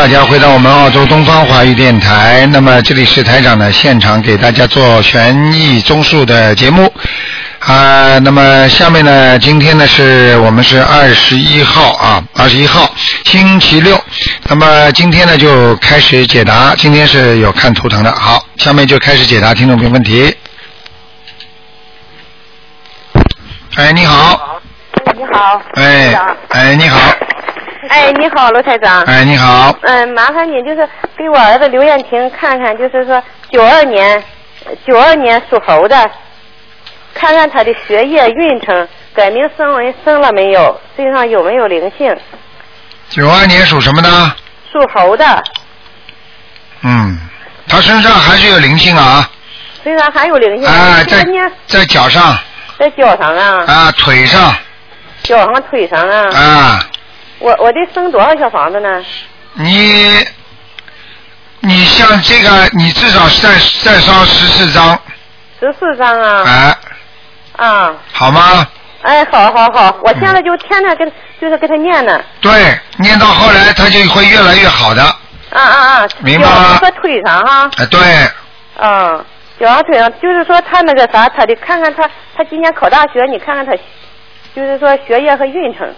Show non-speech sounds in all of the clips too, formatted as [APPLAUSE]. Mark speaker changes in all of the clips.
Speaker 1: 大家回到我们澳洲东方华语电台。那么这里是台长呢现场给大家做悬疑综述的节目啊。那么下面呢，今天呢是我们是二十一号啊，二十一号星期六。那么今天呢就开始解答，今天是有看图腾的。好，下面就开始解答听众朋友问题。哎，你好，
Speaker 2: 哎，你好，
Speaker 1: 哎
Speaker 2: 台长，
Speaker 1: 哎，你好，
Speaker 2: 哎，你好，罗台长。
Speaker 1: 哎，你好，
Speaker 2: 嗯，麻烦你就是给我儿子刘艳婷看看，就是说九二年，九二年属猴的，看看他的学业运程，改名升为升了没有，身上有没有灵性？
Speaker 1: 九二年属什么的？
Speaker 2: 属猴的，
Speaker 1: 嗯，他身上还是有灵性啊，
Speaker 2: 身上还有灵性。
Speaker 1: 啊，在在脚上
Speaker 2: 在脚上啊，
Speaker 1: 啊，腿上
Speaker 2: 脚上腿上啊。
Speaker 1: 啊，
Speaker 2: 我我得升多少小房子呢？
Speaker 1: 你你像这个，你至少再再烧十四张，
Speaker 2: 十四张啊。
Speaker 1: 哎，
Speaker 2: 啊。
Speaker 1: 好吗？
Speaker 2: 哎，好好好，我现在就天天跟就是给他念呢。
Speaker 1: 对，念到后来他就会越来越好的，
Speaker 2: 啊啊啊！
Speaker 1: 明白吗
Speaker 2: 脚和腿上哈。
Speaker 1: 哎，对，
Speaker 2: 嗯，脚上腿上，就是说他那个啥，他得看看他，他今年考大学，你看看他，就是说学业和运程，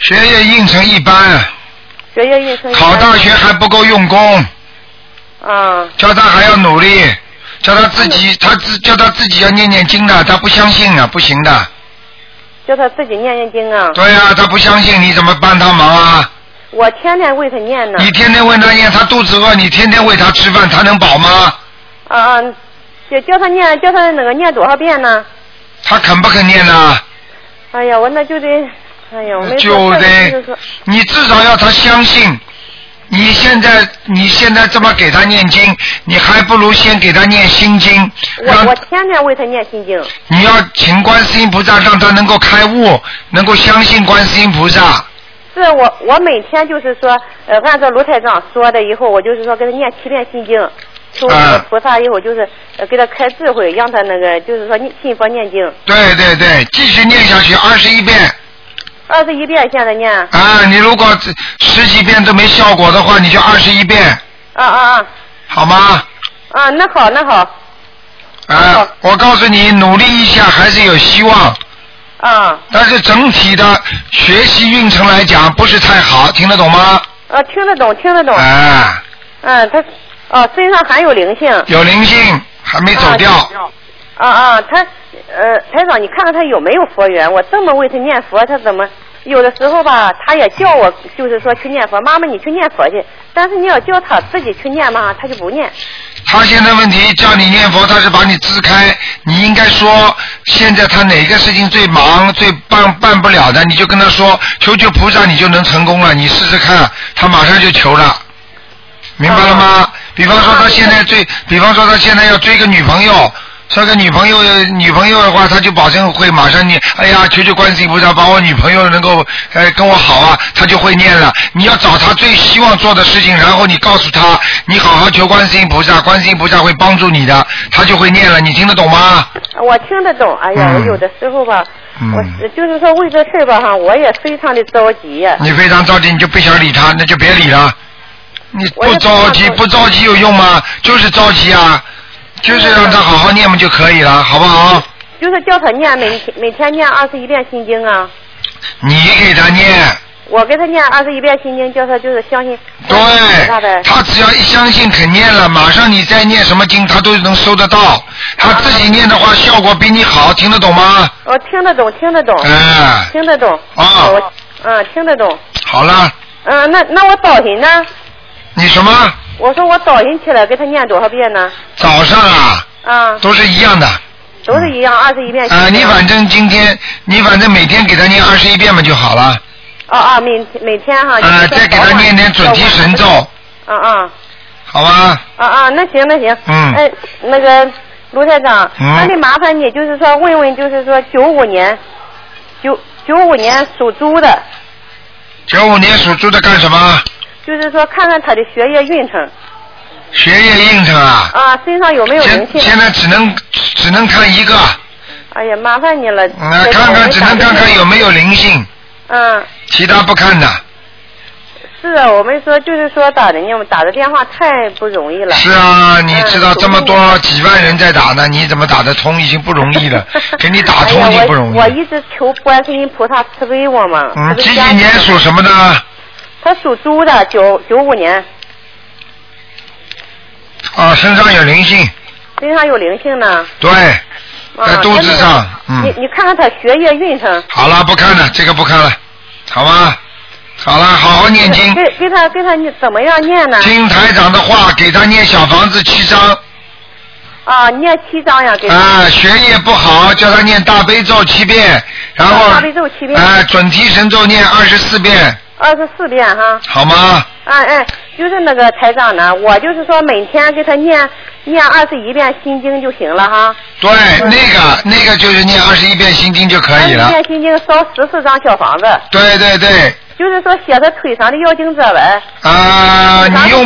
Speaker 1: 学业应承一般，
Speaker 2: 学业运程。
Speaker 1: 考大学还不够用功，
Speaker 2: 啊，
Speaker 1: 叫他还要努力，叫他自己，他自叫他自己要念念经的，他不相信啊，不行的。
Speaker 2: 叫他自己念念经啊。
Speaker 1: 对呀、他不相信，你怎么帮他忙啊？
Speaker 2: 我天天为他念呢。
Speaker 1: 你天天为他念，他肚子饿，你天天喂他吃饭，他能饱吗？
Speaker 2: 啊啊，叫叫他念，叫他那个念多少遍呢？
Speaker 1: 他肯不肯念呢？
Speaker 2: 哎呀，我那就得，哎呀，我没
Speaker 1: 就得你至少要他相信。你现在你现在这么给他念经，你还不如先给他念心经，
Speaker 2: 我我天天为他念心经。
Speaker 1: 你要请观世音菩萨，让他能够开悟，能够相信观世音菩萨。
Speaker 2: 是我我每天就是说，呃，按照卢台长说的，以后我就是说给他念七遍心经，求菩萨以后就是呃给他开智慧，让他那个就是说念信佛念经，
Speaker 1: 对对对，继续念下去二十一遍
Speaker 2: 二十一遍现在念。
Speaker 1: 啊！你如果十几遍都没效果的话，你就二十一遍，
Speaker 2: 啊啊啊
Speaker 1: 好吗？
Speaker 2: 啊！那好那好
Speaker 1: 啊，我告诉你，努力一下还是有希望，
Speaker 2: 啊
Speaker 1: 但是整体的学习运程来讲不是太好，听得懂吗？
Speaker 2: 啊，听得懂听得懂。
Speaker 1: 啊，
Speaker 2: 嗯，他哦身上还有灵性。
Speaker 1: 有灵性还没走掉，
Speaker 2: 啊啊，他呃台长，你看看他有没有佛缘？我这么为他念佛，他怎么有的时候吧，他也叫我就是说去念佛，妈妈你去念佛去，但是你要叫他自己去念嘛，他就不念。
Speaker 1: 他现在问题叫你念佛，他是把你支开，你应该说现在他哪个事情最忙、最办办不了的，你就跟他说求求菩萨，你就能成功了，你试试看，他马上就求了，明白了吗？比方说他现在最，比方说他现在要追个女朋友。这个女朋友，女朋友的话，他就保证会马上念。哎呀，求求观世音菩萨，把我女朋友能够呃跟我好啊，他就会念了。你要找他最希望做的事情，然后你告诉他，你好好求观世音菩萨，观世音菩萨会帮助你的，他就会念了。你听得懂吗？
Speaker 2: 我听得懂，哎呀，
Speaker 1: 嗯
Speaker 2: 我有的时候吧，
Speaker 1: 嗯
Speaker 2: 我就是说为这事儿吧哈，我也非常的着急。
Speaker 1: 你非常着急，你就不想理他，那就别理了。你不着急，
Speaker 2: 不
Speaker 1: 不着急有用吗？就是着急啊，就是让他好好念嘛就可以了，好不好？
Speaker 2: 就是叫他念每天每天念二十一遍心经啊，
Speaker 1: 你给他念。
Speaker 2: 我给他念二十一遍心经，叫他就是相信
Speaker 1: 对
Speaker 2: 他
Speaker 1: 只要一相信肯念了，马上你再念什么经，他都能收得到。他自己念的话，效果比你好，听得懂吗？
Speaker 2: 我听得懂，听得懂，
Speaker 1: 哎，
Speaker 2: 听得懂。
Speaker 1: 啊
Speaker 2: 我嗯，听得懂。
Speaker 1: 好了，
Speaker 2: 嗯，那那我早晨呢？
Speaker 1: 你什么
Speaker 2: 我说我早晨起来给他念多少遍呢？
Speaker 1: 早上啊，
Speaker 2: 啊，
Speaker 1: 都是一样的。
Speaker 2: 都是一样，二十一遍。
Speaker 1: 啊，你反正今天，你反正每天给他念二十一遍嘛就好了。
Speaker 2: 啊啊，每每天哈。
Speaker 1: 啊，
Speaker 2: 就是
Speaker 1: 再给他念点准提神咒，
Speaker 2: 啊啊
Speaker 1: 好吧？
Speaker 2: 啊啊，那行那行。
Speaker 1: 嗯
Speaker 2: 哎，那个卢台长，
Speaker 1: 嗯
Speaker 2: 那得麻烦你，就是说问问，就是说九五年，九九五年属猪的，
Speaker 1: 九五年属猪的干什么？
Speaker 2: 就是说看看他的学业运程
Speaker 1: 学业运程啊。
Speaker 2: 啊，身上有没有灵性？
Speaker 1: 现现在只能只能看一个，
Speaker 2: 哎呀，麻烦你了。
Speaker 1: 嗯，看看只能看看有没有灵性，
Speaker 2: 嗯，
Speaker 1: 其他不看的。
Speaker 2: 是啊，我们说就是说打人家打的电话太不容易了。
Speaker 1: 是啊，你知道
Speaker 2: 嗯
Speaker 1: 这么多几万人在打呢，你怎么打得通？已经不容易了，给你打通
Speaker 2: 哎呀
Speaker 1: 就不容易
Speaker 2: 我。我一直求观世音菩萨慈悲我嘛。
Speaker 1: 嗯，几几年属什么的？
Speaker 2: 他属猪的，九九五年，
Speaker 1: 啊，身上有灵性，
Speaker 2: 身上有灵性呢。
Speaker 1: 对，
Speaker 2: 啊
Speaker 1: 在肚子上，嗯，
Speaker 2: 你你看看他学业运程。
Speaker 1: 好了，不看了，这个不看了，好吗？好了，好好念经，
Speaker 2: 给给他给他你怎么样念呢？
Speaker 1: 听台长的话，给他念小房子七章。
Speaker 2: 啊，念七章呀，给他。
Speaker 1: 啊，学业不好，叫他念大悲咒七遍，然后
Speaker 2: 大悲咒七遍
Speaker 1: 啊，准提神咒念二十四遍，
Speaker 2: 二十四遍哈。
Speaker 1: 好吗？
Speaker 2: 啊哎，就是那个台长呢，我就是说每天给他念念二十一遍心经就行了哈。
Speaker 1: 对，那个那个就是念二十一遍心经就可以了
Speaker 2: 二十一。遍心经烧十四张小房子，
Speaker 1: 对对对，
Speaker 2: 就是说写他腿上的药经者呗。
Speaker 1: 啊，你用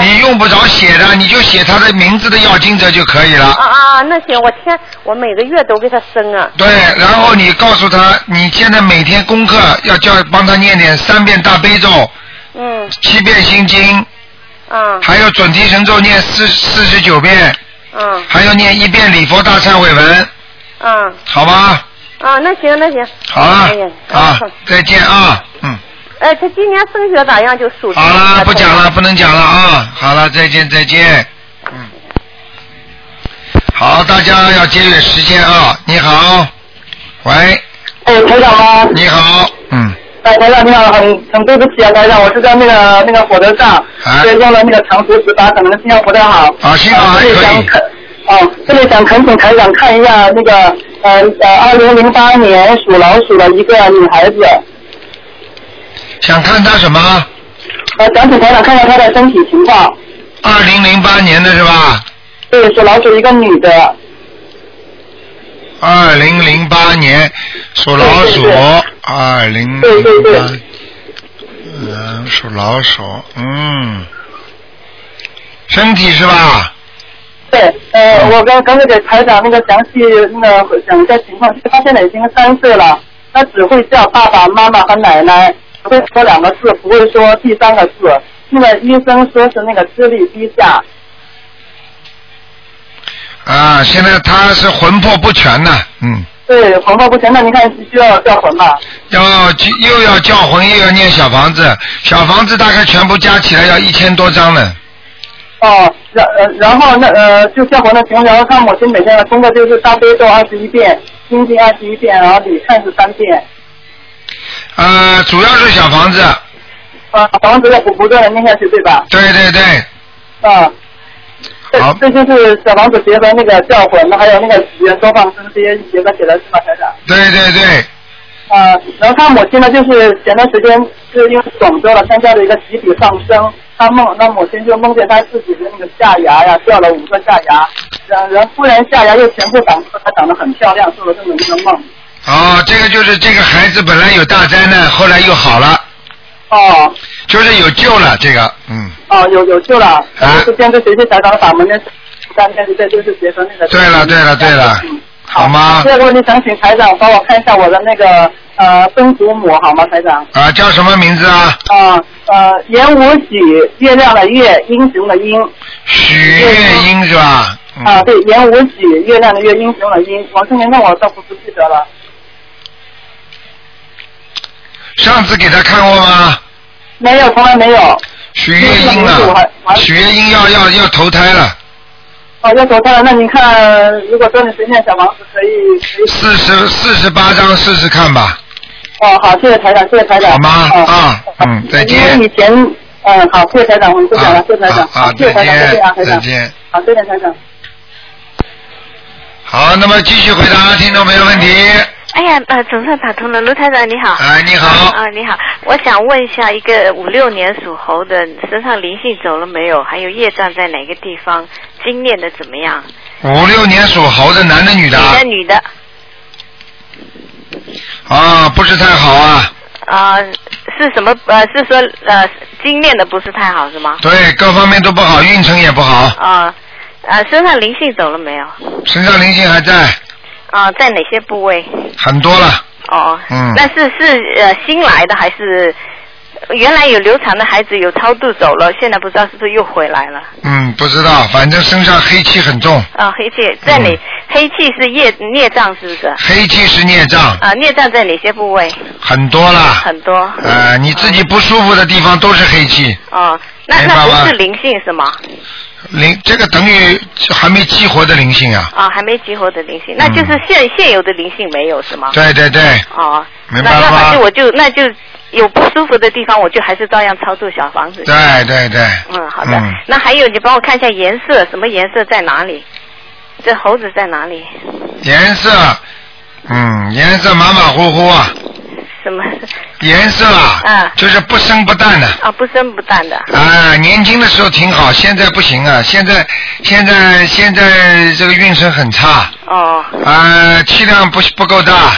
Speaker 1: 你用不着写的，你就写他的名字的药经者就可以了。
Speaker 2: 啊啊，那行，我天，我每个月都给他生啊。
Speaker 1: 对，然后你告诉他，你现在每天功课要叫帮他念点三遍大悲咒，
Speaker 2: 嗯
Speaker 1: 七遍心经，
Speaker 2: 啊
Speaker 1: 还有准提神咒念四四十九遍，
Speaker 2: 嗯
Speaker 1: 还要念一遍礼佛大忏悔文，
Speaker 2: 嗯
Speaker 1: 好吗？
Speaker 2: 啊，那行那行。
Speaker 1: 好了
Speaker 2: 哎呀，
Speaker 1: 啊，再见啊，嗯，
Speaker 2: 哎，他今年升学咋样？就属猪。
Speaker 1: 好了，不讲了，不能讲了啊，好了，再见再见，嗯，好，大家要节约时间啊，你好，喂，
Speaker 3: 哎，台长吗？
Speaker 1: 你好，嗯，
Speaker 3: 哎，台长你好，很很对不起啊，台长，我是在那个那个火车上，
Speaker 1: 啊。
Speaker 3: 所以用了那个长途直达，可能信号不太好。
Speaker 1: 啊信号还可以。
Speaker 3: 这里想恳，哦，这里想恳请台长看一下那个呃呃，二零零八年属老鼠的一个女孩子，
Speaker 1: 想看她什么？
Speaker 3: 呃，想请台长看一下她的身体情况。
Speaker 1: 二零零八年的是吧？
Speaker 3: 对，属老鼠一个女的，
Speaker 1: 二零零八年属老鼠二零零八，嗯，属老鼠，嗯，身体是吧？
Speaker 3: 对，呃，我刚刚才给台长那个详细那个讲一下情况，他现在已经三岁了，他只会叫爸爸妈妈和奶奶，只会说两个字，不会说第三个字。那个医生说是那个智力低下，
Speaker 1: 啊，现在他是魂魄不全的，嗯，
Speaker 3: 对，魂魄不全，那您看需要叫魂吧？
Speaker 1: 要又要叫魂，又要念小房子，小房子大概全部加起来要一千多张呢。
Speaker 3: 哦，然呃然后那呃就叫魂的情况，然后他母亲每天的功课就是大悲咒二十一遍，心经二十一遍，然后礼忏是三遍，
Speaker 1: 呃，主要是小房子，
Speaker 3: 啊，房子要不不断的念下去，对吧？
Speaker 1: 对对对，
Speaker 3: 啊。这
Speaker 1: 好
Speaker 3: 这就是小房子结合那个教魂，还有那个许愿多放生这些结合起来是吧，台长？
Speaker 1: 对对对，
Speaker 3: 啊，然后他母亲呢，就是前段时间是因为广州了，参加了一个集体放生，他梦，那母亲就梦见他自己的那个下牙呀掉了五个下牙，然然忽然下牙又全部长出来，长得很漂亮，做了这么一个梦。
Speaker 1: 哦，这个就是这个孩子本来有大灾难，后来又好了，
Speaker 3: 哦。
Speaker 1: 就是有救了，这个，嗯，
Speaker 3: 哦，有有救了，
Speaker 1: 啊。
Speaker 3: 就是现在学习台长的法门呢，三天这，就是结合那个。
Speaker 1: 对了对了对了。
Speaker 3: 嗯
Speaker 1: 好吗
Speaker 3: 第？二个问题想请台长帮我看一下我的那个呃曾祖母好吗，台长？
Speaker 1: 啊，叫什么名字啊？
Speaker 3: 啊呃，言无许，月亮的月，英雄的英。
Speaker 1: 许月英是吧？嗯
Speaker 3: 啊，对，言无许，月亮的月，英雄的英。王生年那我倒不不记得了。
Speaker 1: 上次给他看过吗？
Speaker 3: 没有，从来没有。
Speaker 1: 许月英啊许月英要要要投胎了，
Speaker 3: 哦，要走开了。那您看，如果说你随便小房子可以可以。
Speaker 1: 四十四十八张试试看吧。
Speaker 3: 哦，好，谢谢台长，谢谢台长。
Speaker 1: 好吗
Speaker 3: 哦
Speaker 1: 啊嗯再见
Speaker 3: 因为以前，嗯，好，谢谢台长，我们不讲了，
Speaker 1: 啊
Speaker 3: 谢谢台长，谢谢台长，
Speaker 1: 再见
Speaker 3: 再见啊，台长，
Speaker 1: 再见。
Speaker 3: 好，谢谢台长。
Speaker 1: 好，那么继续回答听众朋友问题。
Speaker 4: 哎呀，呃，总算打通了，卢台长你好。
Speaker 1: 哎，你好，
Speaker 4: 啊，你好，我想问一下，一个五六年属猴的身上灵性走了没有？还有业障在哪个地方？经念的怎么样？
Speaker 1: 五六年属猴的男的女的啊
Speaker 4: 女的女的
Speaker 1: 啊，不是太好啊，
Speaker 4: 啊、是什么？呃，是说呃经念的不是太好是吗？
Speaker 1: 对，各方面都不好，运程也不好，
Speaker 4: 啊、啊，身上灵性走了没有？
Speaker 1: 身上灵性还在，
Speaker 4: 啊、在哪些部位？
Speaker 1: 很多了，
Speaker 4: 哦，
Speaker 1: 嗯
Speaker 4: 那是是呃新来的还是原来有流产的孩子有超度走了，现在不知道是不是又回来了？
Speaker 1: 嗯，不知道，反正身上黑气很重，
Speaker 4: 啊，黑气在哪？
Speaker 1: 嗯
Speaker 4: 黑气是业孽障是不是？
Speaker 1: 黑气是孽障，
Speaker 4: 啊，孽障在哪些部位？
Speaker 1: 很多了。
Speaker 4: 很多。
Speaker 1: 呃，你自己不舒服的地方都是黑气，
Speaker 4: 哦，那
Speaker 1: 明白吗
Speaker 4: 那不是灵性是吗？
Speaker 1: 灵这个等于还没激活的灵性啊。
Speaker 4: 啊，还没激活的灵性，那就是现、现有的灵性没有是吗？
Speaker 1: 对对对，
Speaker 4: 哦，
Speaker 1: 明白了吗
Speaker 4: 那那反正我就那就有不舒服的地方，我就还是照样操作小房子。
Speaker 1: 对对对。
Speaker 4: 嗯，好的。
Speaker 1: 嗯
Speaker 4: 那还有，你帮我看一下颜色，什么颜色在哪里？这猴子在哪里？
Speaker 1: 颜色，嗯，颜色马马虎虎啊，
Speaker 4: 什么？
Speaker 1: 颜色啊，
Speaker 4: 嗯
Speaker 1: 就是不生不淡的。
Speaker 4: 啊，不生不淡的。
Speaker 1: 啊，年轻的时候挺好，现在不行啊！现在现在现在这个运程很差，
Speaker 4: 哦，
Speaker 1: 啊，气量不不够大，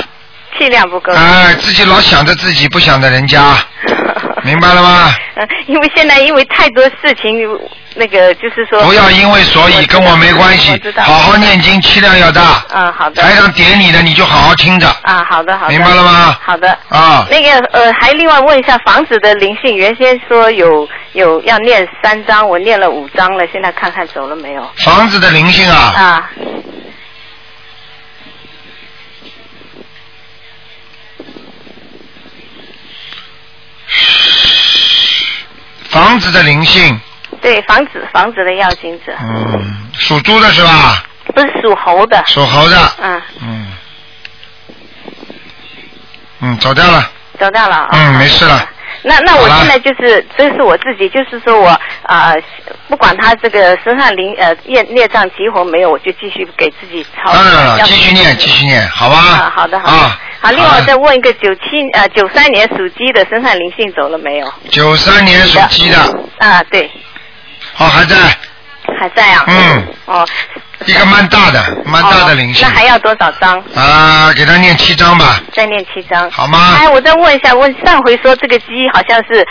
Speaker 4: 气量不够。
Speaker 1: 啊，自己老想着自己，不想着人家，[LAUGHS] 明白了吗？
Speaker 4: 嗯，因为现在因为太多事情，那个就是说。
Speaker 1: 不要因为所以跟我没关系。好好念经，气量要大。
Speaker 4: 嗯，好的。
Speaker 1: 台上点你的，你就好好听着，
Speaker 4: 啊，好的好的。
Speaker 1: 明白了吗
Speaker 4: 好的。
Speaker 1: 啊。
Speaker 4: 那个呃，还另外问一下房子的灵性，原先说有有要念三章，我念了五章了，现在看看走了没有？
Speaker 1: 房子的灵性啊，
Speaker 4: 啊，
Speaker 1: 房子的灵性，
Speaker 4: 对，房子房子的要金子，
Speaker 1: 嗯，属猪的是吧？
Speaker 4: 不是属猴的。
Speaker 1: 属猴的，
Speaker 4: 嗯，
Speaker 1: 嗯，嗯，走掉了，
Speaker 4: 走掉了啊。
Speaker 1: 嗯，没事了。
Speaker 4: 那那我现在就是，这是我自己，就是说我啊、呃不管他这个身上灵呃业孽障激活没有，我就继续给自己操。
Speaker 1: 当然了，继续念，继续念，好吧？
Speaker 4: 啊，好的好的。
Speaker 1: 啊，
Speaker 4: 好，另外我再问一个九七呃九三年属鸡的身上灵性走了没有？
Speaker 1: 九三年属鸡的，
Speaker 4: 啊，对，
Speaker 1: 哦，还在，
Speaker 4: 还在啊。
Speaker 1: 嗯。
Speaker 4: 哦。
Speaker 1: 一个蛮大的，蛮大的灵性
Speaker 4: 哦。那还要多少张？
Speaker 1: 啊，给他念七张吧，
Speaker 4: 再念七张。
Speaker 1: 好吗？
Speaker 4: 哎，我再问一下，问上回说这个鸡好像是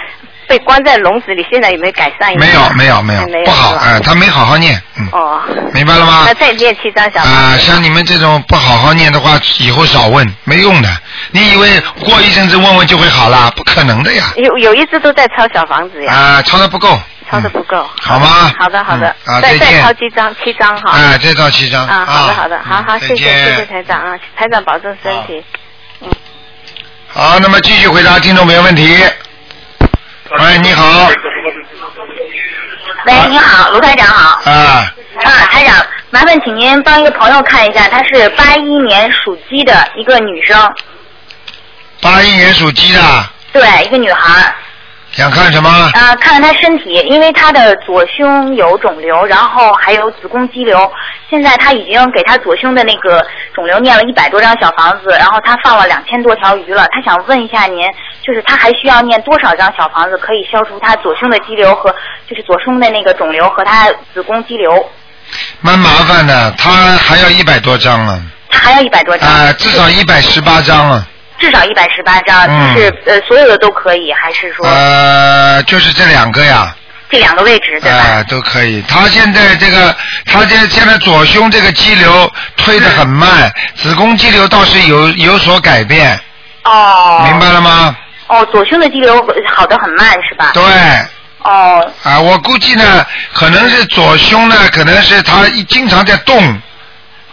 Speaker 4: 被关在笼子里，现在有没有改善一？
Speaker 1: 没有，没有，没有
Speaker 4: 没，有
Speaker 1: 不好，哎，他没好好念，嗯，
Speaker 4: 哦。
Speaker 1: 明白了吗
Speaker 4: 那？再念七张小。
Speaker 1: 啊，像你们这种不好好念的话，以后少问，没用的。你以为过一阵子问问就会好了？不可能的呀！
Speaker 4: 有有一只都在抄小房子呀，
Speaker 1: 啊，抄的不够。
Speaker 4: 抄的不够。
Speaker 1: 好吗
Speaker 4: 好的好的，再再抄七张，七张哈。
Speaker 1: 哎，再抄七张。
Speaker 4: 啊，好的好的，好好，
Speaker 1: 嗯
Speaker 4: 谢谢谢谢台长啊，台长保重身体。
Speaker 1: 嗯好，那么继续回答听众朋友问题。喂，你好。
Speaker 5: 喂，你好，卢台长好。
Speaker 1: 啊，
Speaker 5: 啊，台长，麻烦请您帮一个朋友看一下，她是八一年属鸡的一个女生，
Speaker 1: 八一年属鸡的，
Speaker 5: 对，一个女孩儿。
Speaker 1: 想看什么？
Speaker 5: 啊，看看他身体，因为他的左胸有肿瘤，然后还有子宫肌瘤。现在他已经给他左胸的那个肿瘤念了一百多张小房子，然后他放了两千多条鱼了。他想问一下您，就是他还需要念多少张小房子可以消除他左胸的肌瘤和就是左胸的那个肿瘤和他子宫肌瘤？
Speaker 1: 蛮麻烦的，他还要一百多张呢，
Speaker 5: 她还要一百多张。
Speaker 1: 啊，至少一百十八张了。
Speaker 5: 至少一百十八张，
Speaker 1: 嗯
Speaker 5: 就是呃所有的都可以，还是说
Speaker 1: 呃，就是这两个呀，
Speaker 5: 这两个位置对吧？
Speaker 1: 啊，都可以。他现在这个，他这现在左胸这个肌瘤推得很慢，子宫肌瘤倒是有有所改变，
Speaker 5: 哦，
Speaker 1: 明白了吗？
Speaker 5: 哦，左胸的肌瘤好的很慢是吧？
Speaker 1: 对。
Speaker 5: 哦。
Speaker 1: 啊，我估计呢，可能是左胸呢，可能是他一经常在动。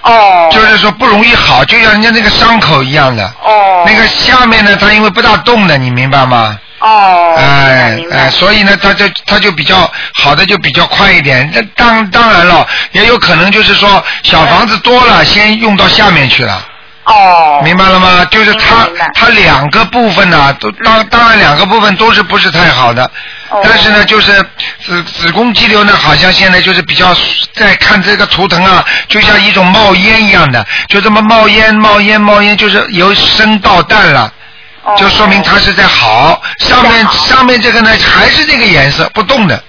Speaker 5: 哦。
Speaker 1: 就是说不容易好，就像人家那个伤口一样的。
Speaker 5: 哦。
Speaker 1: 那个下面呢，它因为不大动的，你明白吗？
Speaker 5: 哦。
Speaker 1: 哎哎，所以呢，它就它就比较好的就比较快一点。那当当然了，也有可能就是说小房子多了，先用到下面去了。
Speaker 5: 哦。
Speaker 1: 明白了吗？就是它它两个部分呢、都当当然两个部分都是不是太好的，
Speaker 5: 哦
Speaker 1: 但是呢，就是子子宫肌瘤呢，好像现在就是比较在看这个图腾啊，就像一种冒烟一样的，就这么冒烟冒烟冒烟，就是由生到淡了。
Speaker 5: 哦
Speaker 1: 就说明它是在好，上面上面这个呢还是这个颜色不动的，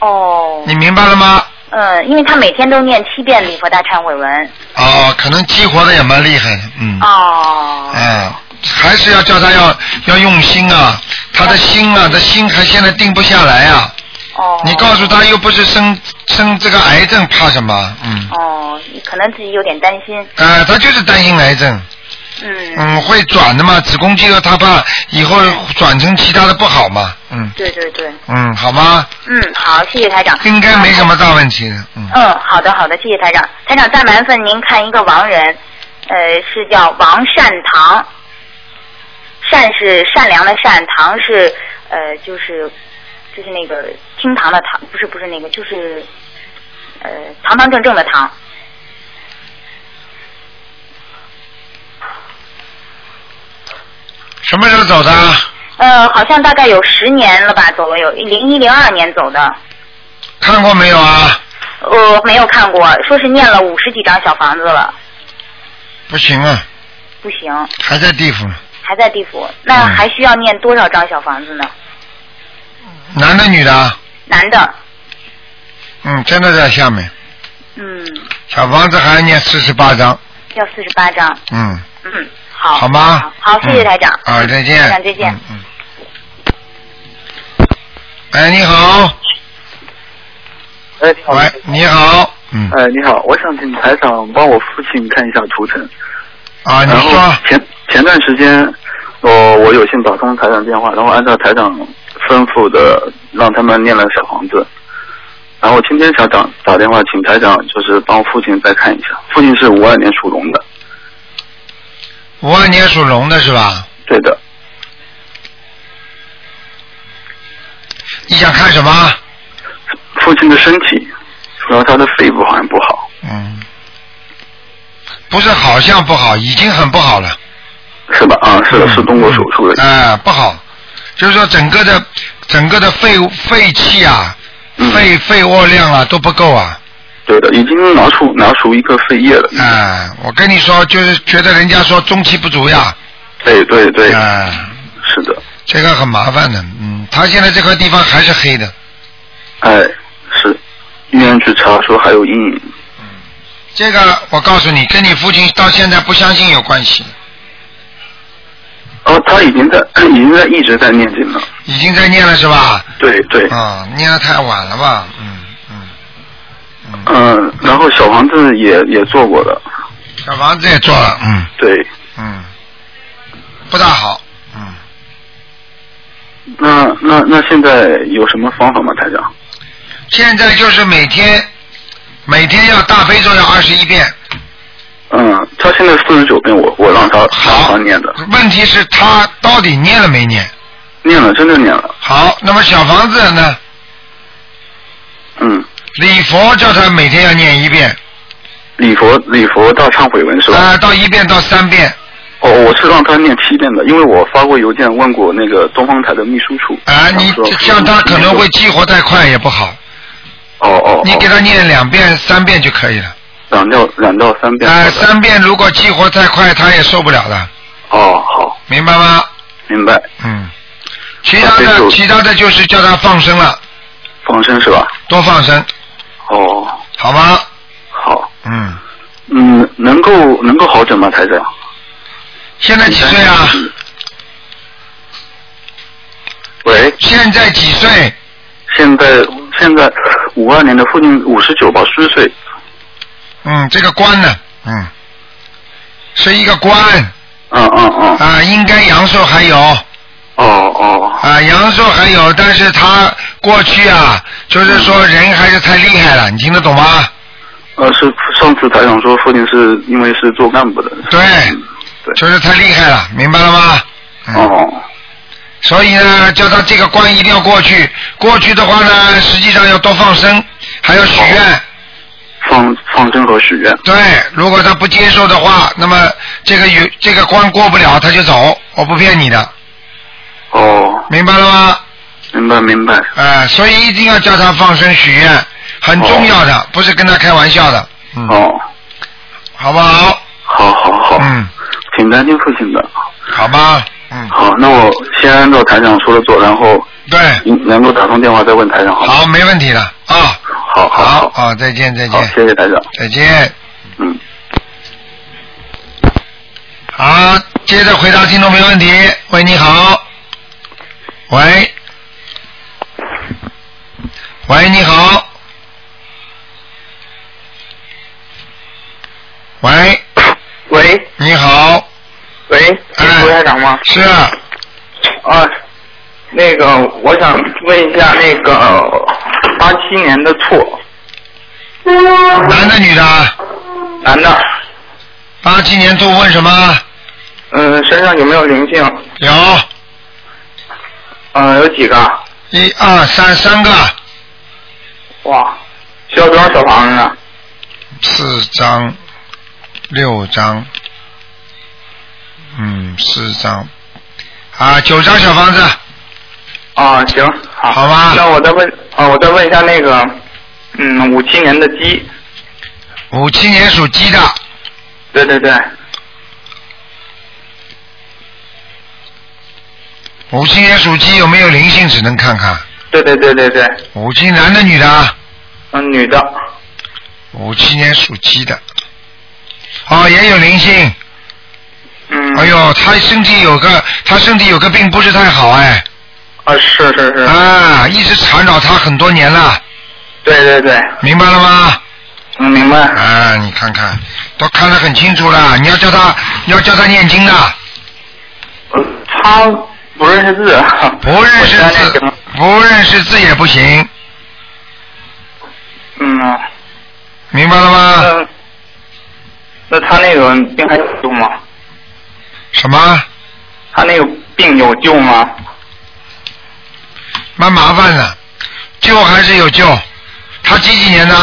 Speaker 5: 哦。
Speaker 1: 你明白了吗？
Speaker 5: 嗯，因为他每天都念七遍礼佛大忏悔文。
Speaker 1: 哦，可能激活的也蛮厉害的，嗯。
Speaker 5: 哦。
Speaker 1: 嗯，还是要叫他要要用心啊，他的心啊，他心还现在定不下来啊。
Speaker 5: 哦。
Speaker 1: 你告诉他又不是生生这个癌症，怕什么？嗯。
Speaker 5: 哦，可能自己有点担心。
Speaker 1: 呃，他就是担心癌症。
Speaker 5: 嗯，
Speaker 1: 嗯，会转的嘛，子宫肌瘤他怕以后转成其他的不好嘛，嗯
Speaker 5: 对对对，
Speaker 1: 嗯，好吗？
Speaker 5: 嗯，好，谢谢台长。
Speaker 1: 应该没什么大问题的，嗯。
Speaker 5: 嗯，好的好的，谢谢台长。台长再麻烦您看一个亡人，呃，是叫王善堂，善是善良的善，堂是呃就是就是那个厅堂的堂，不是不是那个，就是呃堂堂正正的堂。
Speaker 1: 什么时候走的？
Speaker 5: 呃，好像大概有十年了吧，走了有零一零二年走的。
Speaker 1: 看过没有啊？
Speaker 5: 呃没有看过，说是念了五十几张小房子了，
Speaker 1: 不行啊，
Speaker 5: 不行，
Speaker 1: 还在地府呢。
Speaker 5: 还在地府。那
Speaker 1: 嗯
Speaker 5: 还需要念多少张小房子呢？
Speaker 1: 男的女的啊？
Speaker 5: 男的，
Speaker 1: 嗯，真的在下面。
Speaker 5: 嗯，
Speaker 1: 小房子还要念四十八张，
Speaker 5: 要四十八张。
Speaker 1: 嗯，
Speaker 5: 嗯，好。
Speaker 1: 好吗？
Speaker 5: 好，谢谢
Speaker 1: 嗯
Speaker 5: 台长。
Speaker 1: 啊，再见。
Speaker 5: 台长再见。
Speaker 1: 嗯。嗯哎，你好，
Speaker 6: 哎，你好。
Speaker 1: 喂，你好，嗯，
Speaker 6: 哎，你好，我想请台长帮我父亲看一下图腾。
Speaker 1: 啊，你
Speaker 6: 然后
Speaker 1: 说，
Speaker 6: 前前段时间，我我有幸打通台长电话，然后按照台长吩咐的，让他们念了小房子。然后今天想打打电话请台长，就是帮父亲再看一下。父亲是五二年属龙的，
Speaker 1: 五二年属龙的是吧？
Speaker 6: 对的。
Speaker 1: 你想看什么？
Speaker 6: 父亲的身体，主要他的肺部好像不好，
Speaker 1: 嗯，不是好像不好，已经很不好了。
Speaker 6: 是吧？啊，是的，是动过手术的。
Speaker 1: 哎、不好，就是说整个的整个的肺肺气啊，
Speaker 6: 嗯
Speaker 1: 肺肺卧量啊都不够啊。
Speaker 6: 对的，已经拿出拿出一个肺叶了。
Speaker 1: 哎、我跟你说，就是觉得人家说中气不足呀。
Speaker 6: 对对对，
Speaker 1: 哎、
Speaker 6: 是的，
Speaker 1: 这个很麻烦的。嗯，他现在这块地方还是黑的。
Speaker 6: 哎，是，医院去查说还有阴影。
Speaker 1: 这个我告诉你，跟你父亲到现在不相信有关系，
Speaker 6: 哦，他已经在 [COUGHS] 已经在一直在念经了。
Speaker 1: 已经在念了是吧？
Speaker 6: 对对，
Speaker 1: 啊、念的太晚了吧？嗯嗯。
Speaker 6: 然后小房子也也做过了，
Speaker 1: 小房子也做了，嗯。
Speaker 6: 对，
Speaker 1: 嗯，不大好，嗯。
Speaker 6: 那那那现在有什么方法吗，台长？
Speaker 1: 现在就是每天每天要大悲咒要二十一遍，
Speaker 6: 嗯，他现在四十九遍，我我让他好。
Speaker 1: 好
Speaker 6: 他念的，
Speaker 1: 问题是他到底念了没念？
Speaker 6: 念了，真的念了，
Speaker 1: 好，那么小房子呢？
Speaker 6: 嗯，
Speaker 1: 礼佛叫他每天要念一遍，
Speaker 6: 礼佛礼佛到忏悔文是吧？
Speaker 1: 啊、到一遍到三遍，
Speaker 6: 哦，我是让他念七遍的，因为我发过邮件问过那个东方台的秘书处。
Speaker 1: 啊、你像他可能会激活太快也不好，
Speaker 6: 哦哦，
Speaker 1: 你给他念两遍三遍就可以了。
Speaker 6: 两到两到三遍。
Speaker 1: 啊、三遍如果激活太快，他也受不了的，
Speaker 6: 哦，好，
Speaker 1: 明白吗？
Speaker 6: 明白。
Speaker 1: 嗯，其他的其他的就是叫他放生了，
Speaker 6: 放生是吧？
Speaker 1: 多放生，
Speaker 6: 哦，
Speaker 1: 好吗？
Speaker 6: 好，
Speaker 1: 嗯，
Speaker 6: 嗯，能够能够好转吗，台长？
Speaker 1: 现在几岁啊？
Speaker 6: 喂，
Speaker 1: 现在几岁？
Speaker 6: 现在现在五二年的父亲五十九吧，虚岁。
Speaker 1: 嗯，这个官呢？嗯，是一个官
Speaker 6: 嗯嗯嗯。
Speaker 1: 啊，应该阳寿还有
Speaker 6: 哦哦。
Speaker 1: 啊，阳寿还有，但是他过去啊，就是说人还是太厉害了，你听得懂吗？
Speaker 6: 呃，是上次台长说父亲是因为是做干部的。
Speaker 1: 对
Speaker 6: 嗯对。
Speaker 1: 就是太厉害了，明白了吗？嗯。
Speaker 6: 哦
Speaker 1: 所以呢，叫他这个关一定要过去。过去的话呢，实际上要多放生，还要许愿。
Speaker 6: 放放生和许愿。
Speaker 1: 对，如果他不接受的话，那么这个有这个关过不了，他就走。我不骗你的，
Speaker 6: 哦，
Speaker 1: 明白了吗？
Speaker 6: 明白明白。
Speaker 1: 哎、所以一定要叫他放生许愿，很重要的，不是跟他开玩笑的，嗯，
Speaker 6: 哦，
Speaker 1: 好不好？
Speaker 6: 好好好。
Speaker 1: 嗯，
Speaker 6: 挺担心父亲的。
Speaker 1: 好吧，嗯，
Speaker 6: 好，那我先按照台长说的做，然后
Speaker 1: 对，
Speaker 6: 能够打通电话再问台长好？
Speaker 1: 好，没问题的啊。
Speaker 6: 好好
Speaker 1: 好，
Speaker 6: 好，
Speaker 1: 啊，再见，再，见，
Speaker 6: 谢谢台长。
Speaker 1: 再见。
Speaker 6: 嗯。
Speaker 1: 好，接着回答听众朋友问题。喂，你好。喂。喂，你好。喂，
Speaker 7: 喂，
Speaker 1: 你好。
Speaker 7: 喂，刘台长吗？
Speaker 1: 是
Speaker 7: 啊，那个我想问一下，那个八七年的兔，
Speaker 1: 男的女的？
Speaker 7: 男的。
Speaker 1: 八七年兔问什么？
Speaker 7: 嗯，身上有没有灵性？
Speaker 1: 有。
Speaker 7: 嗯，有几个？
Speaker 1: 一二三，三个。
Speaker 7: 哇，需要多少小房子呢？
Speaker 1: 四张，六张，嗯，四张，啊，九张小房子。
Speaker 7: 啊，行，好。
Speaker 1: 好吧。
Speaker 7: 那我再问啊，我再问一下那个，嗯，五七年的鸡。
Speaker 1: 五七年属鸡的。
Speaker 7: 对对对。
Speaker 1: 五七年属鸡有没有灵性？只能看看。
Speaker 7: 对对对对对。
Speaker 1: 五七男的女的？
Speaker 7: 嗯，女的。
Speaker 1: 五七年属鸡的。哦，也有灵性。
Speaker 7: 嗯。
Speaker 1: 哎呦，他身体有个，他身体有个病不是太好哎。
Speaker 7: 啊，是是是。
Speaker 1: 啊，一直缠绕他很多年了。
Speaker 7: 对对对。
Speaker 1: 明白了吗？
Speaker 7: 嗯，明白。
Speaker 1: 啊，你看看，都看得很清楚了。你要叫他，要叫他念经的。
Speaker 7: 他不认识字。
Speaker 1: 不认识字，不认识字也不行。
Speaker 7: 嗯。
Speaker 1: 明白了吗？
Speaker 7: 嗯。那他那个病还有救吗？
Speaker 1: 什么？
Speaker 7: 他那个病有救吗？
Speaker 1: 蛮麻烦的，救还是有救。他几几年的？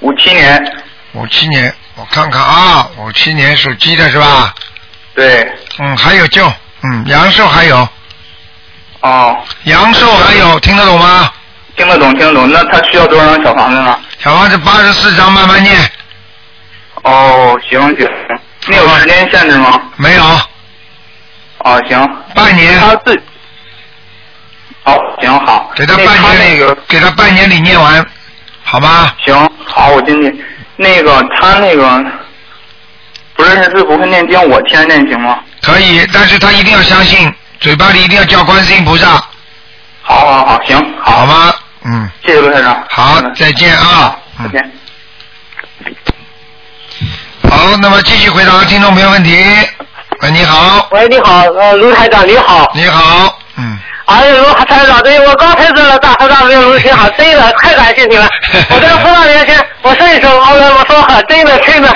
Speaker 7: 五七年。
Speaker 1: 五七年，我看看啊，五七年属鸡的是吧？
Speaker 7: 对。
Speaker 1: 嗯，还有救，嗯，阳寿还有。
Speaker 7: 哦。
Speaker 1: 阳寿还有，听得懂吗？
Speaker 7: 听得懂，听得懂。那他需要多少张小房子呢？
Speaker 1: 小房子八十四张，慢慢念。
Speaker 7: 哦，行行。你有时间限制吗？
Speaker 1: 没有。
Speaker 7: 哦，行。
Speaker 1: 半年。
Speaker 7: 他自。好，行好。
Speaker 1: 给他半年
Speaker 7: 那个，
Speaker 1: 给他半年里念完，好吗？
Speaker 7: 行，好，我尽力。那个他那个不认识字不会念经，我替他念行吗？
Speaker 1: 可以，但是他一定要相信，嘴巴里一定要叫观世音菩萨。
Speaker 7: 好好好，行，好。
Speaker 1: 好吗？嗯。
Speaker 7: 谢谢罗台长。
Speaker 1: 好，再见啊。
Speaker 7: 再见。
Speaker 1: 好，那么继续回答听众朋友问题。喂，你好。
Speaker 3: 喂，你好，呃，卢台长，你好。
Speaker 1: 你好，嗯。
Speaker 3: 哎呦，卢台长，对我刚才知道大和尚没有录音好，真的太感谢你了。[LAUGHS] 我在佛堂面前，我伸手，后来我说好，真的真的。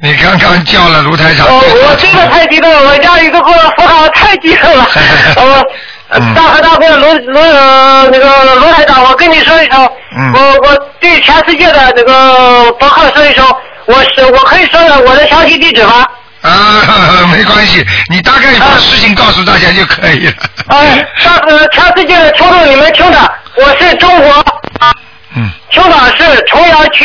Speaker 1: 你刚刚叫了卢台长。
Speaker 3: 哦，我真的太激动了，我家一个佛佛堂太激动了。[LAUGHS] 呃，大河大朋友卢卢那个卢台长，我跟你说一声，我我对全世界的那个博客说一声，我是我可以说的我的详细地址吗？
Speaker 1: 啊，没关系，你大概把事情告诉大家就可以了。
Speaker 3: 哎，大呃，全世界的听众你们听的，我是中国，
Speaker 1: 嗯，
Speaker 3: 青岛市重阳区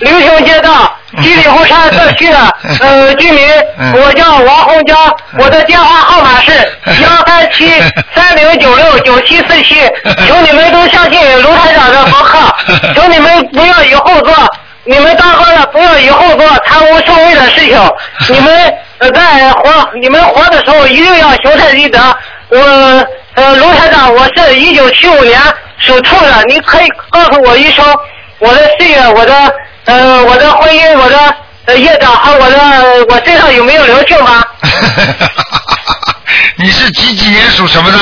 Speaker 3: 流星街道吉林湖山社区的 [LAUGHS] 呃居民，我叫王红江，我的电话号码是幺三七 [LAUGHS] 三零九六九七四七，请你们都相信卢台长的博客，[LAUGHS] 请你们不要以后做。你们大哥的不要以后做贪污受贿的事情，[LAUGHS] 你们在活你们活的时候一定要行善积德。我呃卢台长，我是一九七五年属兔的，你可以告诉我一声我的事业、我的呃我的婚姻、我的呃业障和我的我身上有没有灵性吗？[LAUGHS]
Speaker 1: 你是几几年属什么的？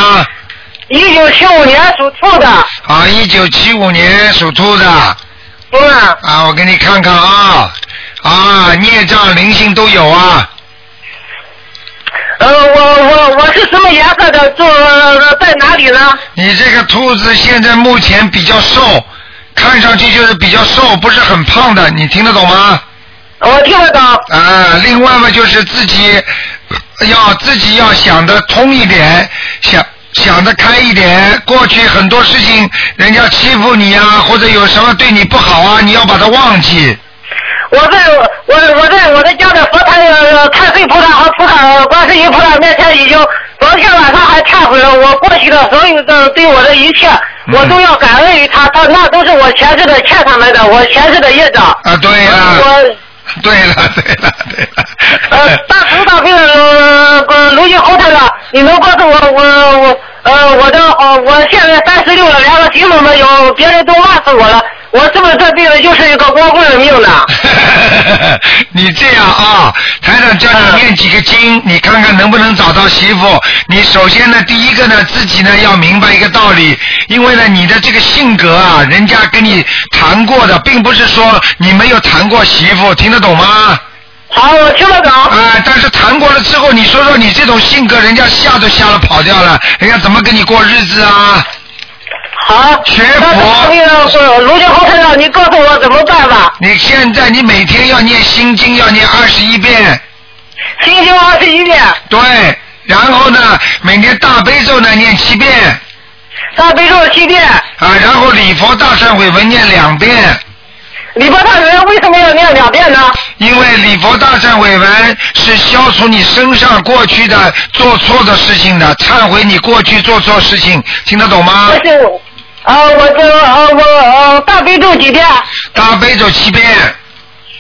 Speaker 3: 一九七五年属兔的。
Speaker 1: 啊，一九七五年属兔的。
Speaker 3: 啊。
Speaker 1: 啊，我给你看看啊，啊，孽障灵性都有啊。
Speaker 3: 呃，我我我是什么颜色的？做在哪里呢？
Speaker 1: 你这个兔子现在目前比较瘦，看上去就是比较瘦，不是很胖的，你听得懂吗？
Speaker 3: 我听得懂。
Speaker 1: 啊，另外嘛，就是自己要自己要想得通一点，想想得开一点。过去很多事情，人家欺负你啊，或者有什么对你不好啊，你要把它忘记。
Speaker 3: 我在我我在我的家的佛坛呃太岁菩萨和菩萨观世音菩萨面前已经昨天晚上还忏悔了我过去的所有的对我的一切，我都要感恩于他，他那都是我前世的欠他们的，我前世的业障。
Speaker 1: 啊，对呀、
Speaker 3: 我 [LAUGHS]
Speaker 1: 对了，对了，对了。[LAUGHS]
Speaker 3: 呃，大慈大病呃呃卢金红台长，你能告诉我我我呃我的呃我现在三十六了，连个媳妇没有，别人都骂死我了。我是不是这辈子就是一个光棍的命呢？[LAUGHS]
Speaker 1: 你这样啊，台长叫你念几个经，你看看能不能找到媳妇。你首先呢，第一个呢，自己呢要明白一个道理，因为呢，你的这个性格啊，人家跟你谈过的，并不是说你没有谈过媳妇，听得懂吗？
Speaker 3: 好，我听得懂。
Speaker 1: 啊，但是谈过了之后，你说说你这种性格，人家吓都吓了跑掉了，人家怎么跟你过日子啊？
Speaker 3: 好，
Speaker 1: 学
Speaker 3: 那
Speaker 1: 佛。
Speaker 3: 那个卢俊宏台长，你告诉我怎么办吧？
Speaker 1: 你现在你每天要念心经，要念二十一遍。
Speaker 3: 心经二十一遍。
Speaker 1: 对，然后呢，每天大悲咒呢念七遍。
Speaker 3: 大悲咒七遍。
Speaker 1: 啊，然后礼佛大忏悔文念两遍。
Speaker 3: 礼佛大忏悔文为什么要念两遍呢？
Speaker 1: 因为礼佛大忏悔文是消除你身上过去的做错的事情的，忏悔你过去做错事情，听得懂吗？
Speaker 3: 不是我，啊，我这啊我呃大悲咒几遍？
Speaker 1: 大悲咒七遍。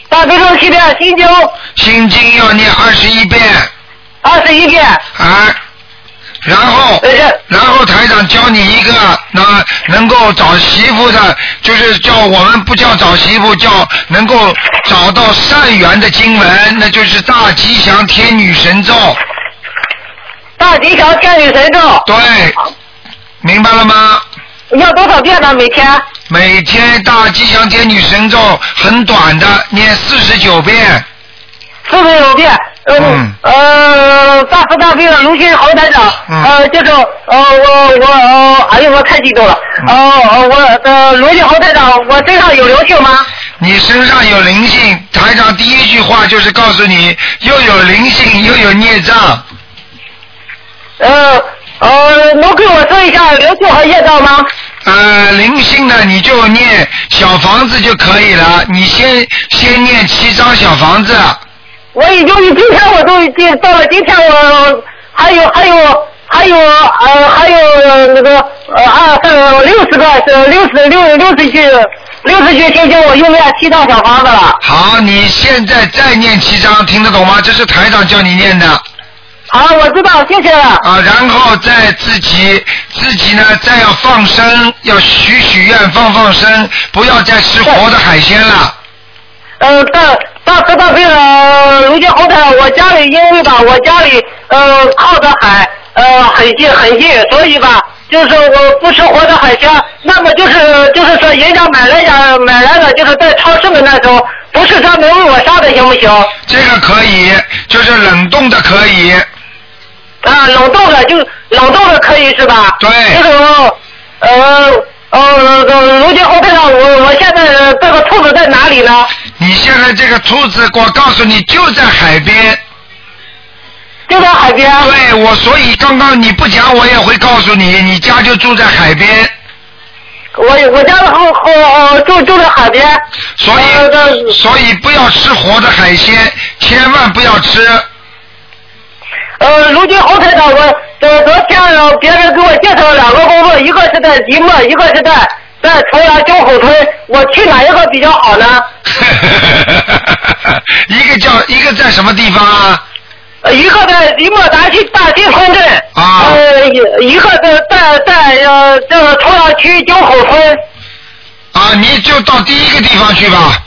Speaker 3: 大悲咒七遍，心经。
Speaker 1: 心经要念二十一遍。
Speaker 3: 二十一遍。
Speaker 1: 啊。然后，然后台长教你一个那能够找媳妇的，就是叫我们不叫找媳妇，叫能够找到善缘的经文，那就是大吉祥天女神咒。
Speaker 3: 大吉祥天女神咒。
Speaker 1: 对，明白了吗？
Speaker 3: 要多少遍呢？每天？
Speaker 1: 每天大吉祥天女神咒很短的，念四十九遍。
Speaker 3: 四十九遍。嗯。呃，大慈大悲的卢军豪台长，呃，就是呃，我我呃，哎呦，我太激动了。哦，我呃，卢军豪台长，我身上有灵性吗？
Speaker 1: 你身上有灵性，台长第一句话就是告诉你，又有灵性又有孽障。
Speaker 3: 呃呃，能给我说一下灵性和业障吗？
Speaker 1: 呃，灵性的，你就念小房子就可以了。你先先念七张小房子。
Speaker 3: 我已经今天我都已经到了，今天我还有还有还有呃还有那个呃二三六十个是六十六六十句六十句心经，我又念七张小房子了。
Speaker 1: 好，你现在再念七张，听得懂吗？这是台长叫你念的。
Speaker 3: 好，我知道，谢谢了。
Speaker 1: 啊，然后再自己自己呢，再要放生，要许许愿，放放生，不要再吃活的海鲜了。
Speaker 3: 呃，大大哥大悲的卢金红台，我家里因为吧，我家里呃靠着海，呃很近很近，所以吧，就是我不吃活的海鲜，那么就是就是说人家买来家买来的，就是在超市的那种，不是专门为我杀的，行不行？
Speaker 1: 这个可以，就是冷冻的可以。
Speaker 3: 啊，冷冻的就冷冻的可以是吧？
Speaker 1: 对。
Speaker 3: 这种呃呃卢金红台长，我我现在这个兔子在哪里呢？
Speaker 1: 你现在这个兔子，我告诉你就在海边。
Speaker 3: 就在海边。
Speaker 1: 对，我所以刚刚你不讲，我也会告诉你，你家就住在海边。
Speaker 3: 我我家的后后住住在海边。
Speaker 1: 所以所以不要吃活的海鲜，千万不要吃。
Speaker 3: 呃，如今侯台长，我昨昨天别人给我介绍了两个工作，一个是在即墨，一个是在在朝阳交口村，我去哪一个比较好呢？[LAUGHS]
Speaker 1: 一个叫一个在什么地方啊？
Speaker 3: 呃，一个在即墨达西大新村镇。
Speaker 1: 啊。
Speaker 3: 呃，一一个在在在呃这个朝阳区交口村。
Speaker 1: 啊，你就到第一个地方去吧。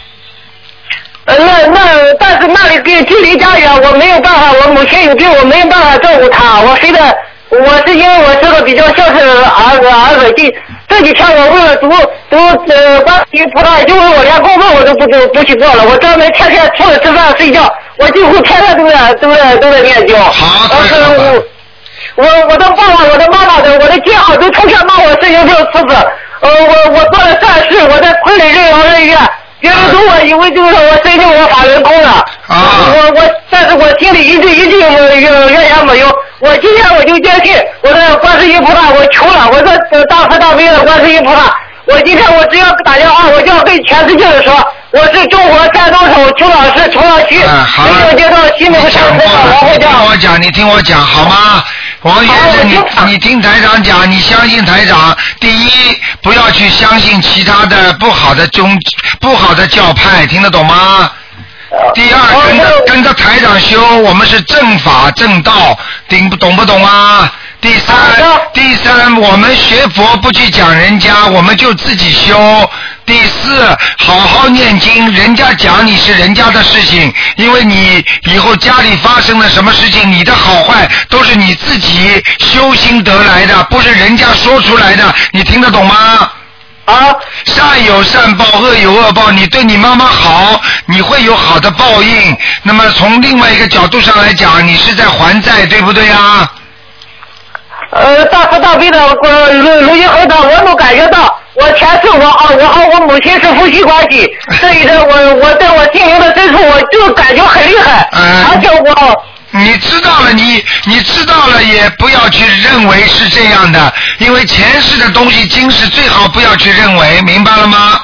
Speaker 3: 呃，那那但是那里跟距离家远，我没有办法，我母亲有病，我没有办法照顾她。我现在我是因为我是个比较孝顺的儿子，儿子这这几天我为了读读呃观世音菩萨，因为我连工作我都不不不去做了，我专门天天除了吃饭睡觉，我几乎天天都在都在都在念经。
Speaker 1: 好，
Speaker 3: 但是我我我的爸爸、我的妈妈的、我的街坊都成天骂我神经病吃子。呃，我我做了善事，我在村里任劳任怨。别人说我以为就是我申请我法轮功了，啊我我但是我心里一句一句怨怨言没有。我今天我就坚信我的观世音菩萨，我求了，我说大慈大悲的观世音菩萨，我今天我只要打电话，我就要跟全世界的说，我是中国山东省邱老师邱老区没有接到西门城的王会
Speaker 1: 长。你听我讲，你听我讲好吗？王先生，你你听台长讲，你相信台长。第一，不要去相信其他的不好的宗不好的教派，听得懂吗？第二，跟着跟着台长修，我们是正法正道，听不懂不懂啊？第三，第三，我们学佛不去讲人家，我们就自己修。第四。好好念经。人家讲你是人家的事情，因为你以后家里发生了什么事情，你的好坏都是你自己修心得来的，不是人家说出来的。你听得懂吗？
Speaker 3: 啊，
Speaker 1: 善有善报，恶有恶报。你对你妈妈好，你会有好的报应。那么从另外一个角度上来讲，你是在还债，对不对啊？
Speaker 3: 呃，大慈大悲的呃卢卢金红的，我能感觉到，我前世我和我和我母亲是夫妻关系，[LAUGHS] 所以呢，我我在我心灵的深处，我就感觉很厉害，而且我。
Speaker 1: 你知道了，你你知道了，也不要去认为是这样的，因为前世的东西，今世最好不要去认为，明白了吗？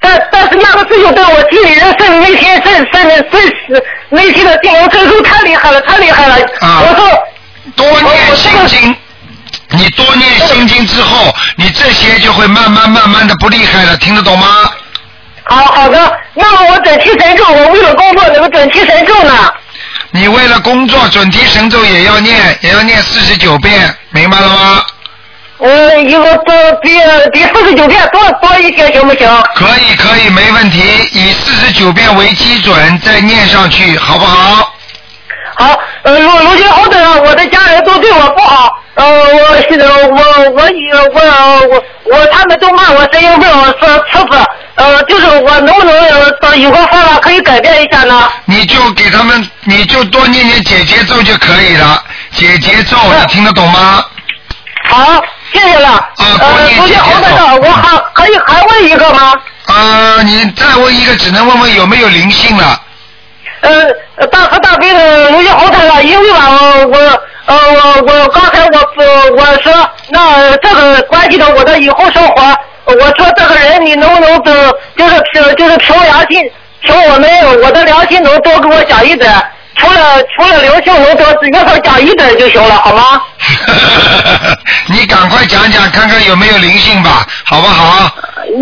Speaker 3: 但但是那个事情对我心里人深内心深深深深内心的心灵深处太厉害了，太厉害了。
Speaker 1: 啊
Speaker 3: 我说
Speaker 1: 多念心经，你多念心经之后，你这些就会慢慢慢慢的不厉害了，听得懂吗？
Speaker 3: 好好的，那么我准提神咒，我为了工作那个准提神咒呢？
Speaker 1: 你为了工作，准提神咒也要念，也要念四十九遍，明白了吗？
Speaker 3: 呃，一个多比比四十九遍多多一些行不行？
Speaker 1: 可以，可以，没问题。以四十九遍为基准，再念上去，好不好？
Speaker 3: 好，呃，卢卢金红的，我的家人都对我不好，呃，我现在我我以我我我他们都骂我神经病，说吃子，呃，就是我能不能呃有个方法可以改变一下呢？
Speaker 1: 你就给他们，你就多念念解结咒就可以了。解结咒，你听得懂吗？
Speaker 3: 好，谢谢了。
Speaker 1: 啊，
Speaker 3: 呃，卢金红的，我还可以还问一个吗？
Speaker 1: 呃，你再问一个，只能问问有没有灵性了。
Speaker 3: 呃，大慈大悲的卢金红台长，因为吧，我我呃我我刚才我我我说那这个关系到我的以后生活，我说这个人你能不能就是凭就是凭良心，凭我们我的良心能多给我讲一点，除了除了灵性能多约他讲一点就行了，好吗？[LAUGHS]
Speaker 1: 你赶快讲讲看看有没有灵性吧，好不好？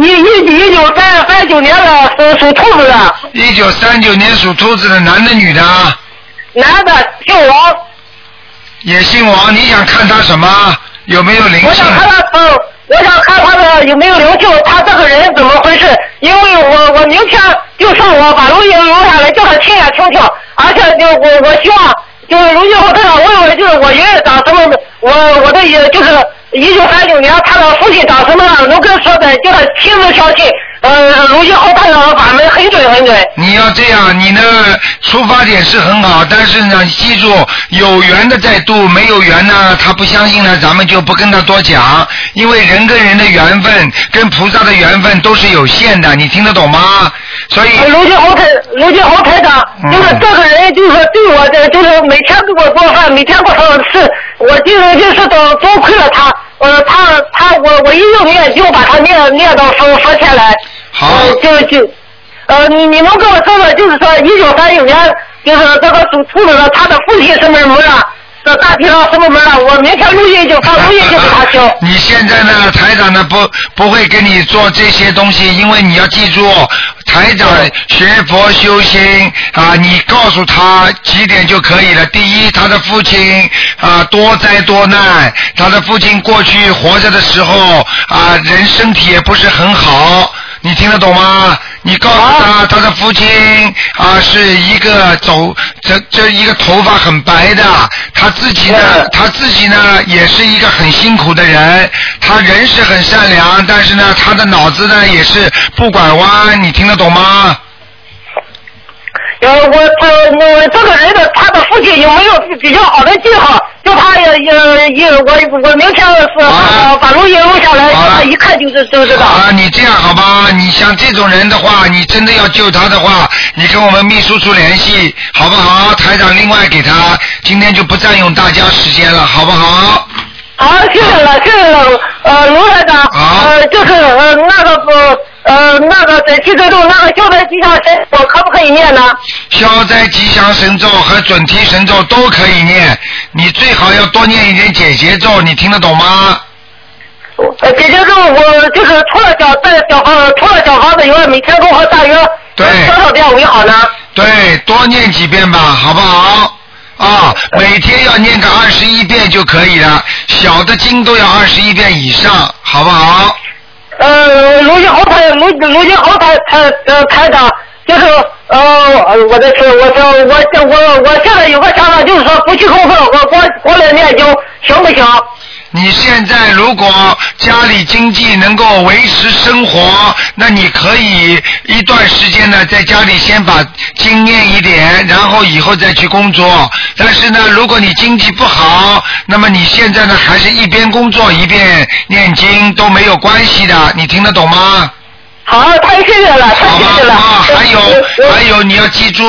Speaker 3: 一一一九三三九年的属属兔子的。
Speaker 1: 一九三九年属兔子的男的女的啊？
Speaker 3: 男的，姓王。
Speaker 1: 也姓王，你想看他什么？有没有灵性？
Speaker 3: 我想看他，嗯，我想看他的有没有灵性，他这个人怎么回事？因为我我明天就上我把录音留下来，叫他亲眼听听，而且就我我希望就是如今后台长问问，就是我爷爷长什么，我我的爷就是一九三九年他的父亲长什么样，能跟说的，叫他亲自相信。呃，如今后台长的法门很准很准。
Speaker 1: 你要这样，你的出发点是很好，但是呢，记住有缘的在度，没有缘呢，他不相信呢，咱们就不跟他多讲，因为人跟人的缘分，跟菩萨的缘分都是有限的，你听得懂吗？所以。
Speaker 3: 卢俊豪台，卢俊豪台长，就是这个人，就是对我的，就是每天给我做饭，每天给我吃，我就是就是都多亏了他，呃，他他我我一用念就把他念念到佛佛前来。
Speaker 1: 好。
Speaker 3: 呃，就就，呃，你你能跟我说说，就是说一九三九年，就是这个属兔子的，他的父亲什么门啊？这大体上什么门啊？我明天录音就发录音就给他听。
Speaker 1: 你现在呢，台长呢不不会给你做这些东西，因为你要记住，台长学佛修心啊，你告诉他几点就可以了。第一，他的父亲啊多灾多难，他的父亲过去活着的时候啊人身体也不是很好，你听得懂吗？你告诉他，他的父亲啊是一个走这这一个头发很白的，他自己呢，他自己呢也是一个很辛苦的人，他人是很善良，但是呢，他的脑子呢也是不拐弯，你听得懂吗？
Speaker 3: 呃，我这我这个人的他的父亲有没有比较好的记号？就他也也也我我明天是把把录音录下来，他一看就是就知道。
Speaker 1: 啊，你这样好吧？你像这种人的话，你真的要救他的话，你跟我们秘书处联系，好不好？台长另外给他，今天就不占用大家时间了，好不好？
Speaker 3: 好，谢谢了，谢谢了，呃，卢台长，呃，就是呃那个不呃那个在七周中那个消灾吉祥神，我可不可以念呢？
Speaker 1: 消灾吉祥神咒和准提神咒都可以念，你最好要多念一点解结咒，你听得懂吗？
Speaker 3: 呃，解结咒我就是除了小在小房除了小房子以外，每天都和大约
Speaker 1: 对
Speaker 3: 多少遍为好呢？
Speaker 1: 对，多念几遍吧，好不好？啊，每天要念个二十一遍就可以了，小的经都要二十一遍以上，好不好？
Speaker 3: 呃，卢金红台，卢个卢金豪台台呃台长，就是呃我的天，我说我我我现在有个想法，就是说不去功课，我过过来念经行不行？
Speaker 1: 你现在如果家里经济能够维持生活，那你可以一段时间呢，在家里先把经念一点，然后以后再去工作。但是呢，如果你经济不好，那么你现在呢，还是一边工作一边念经都没有关系的，你听得懂吗？
Speaker 3: 好，太谢谢了，太谢谢了。
Speaker 1: 啊，还有还有，你要记住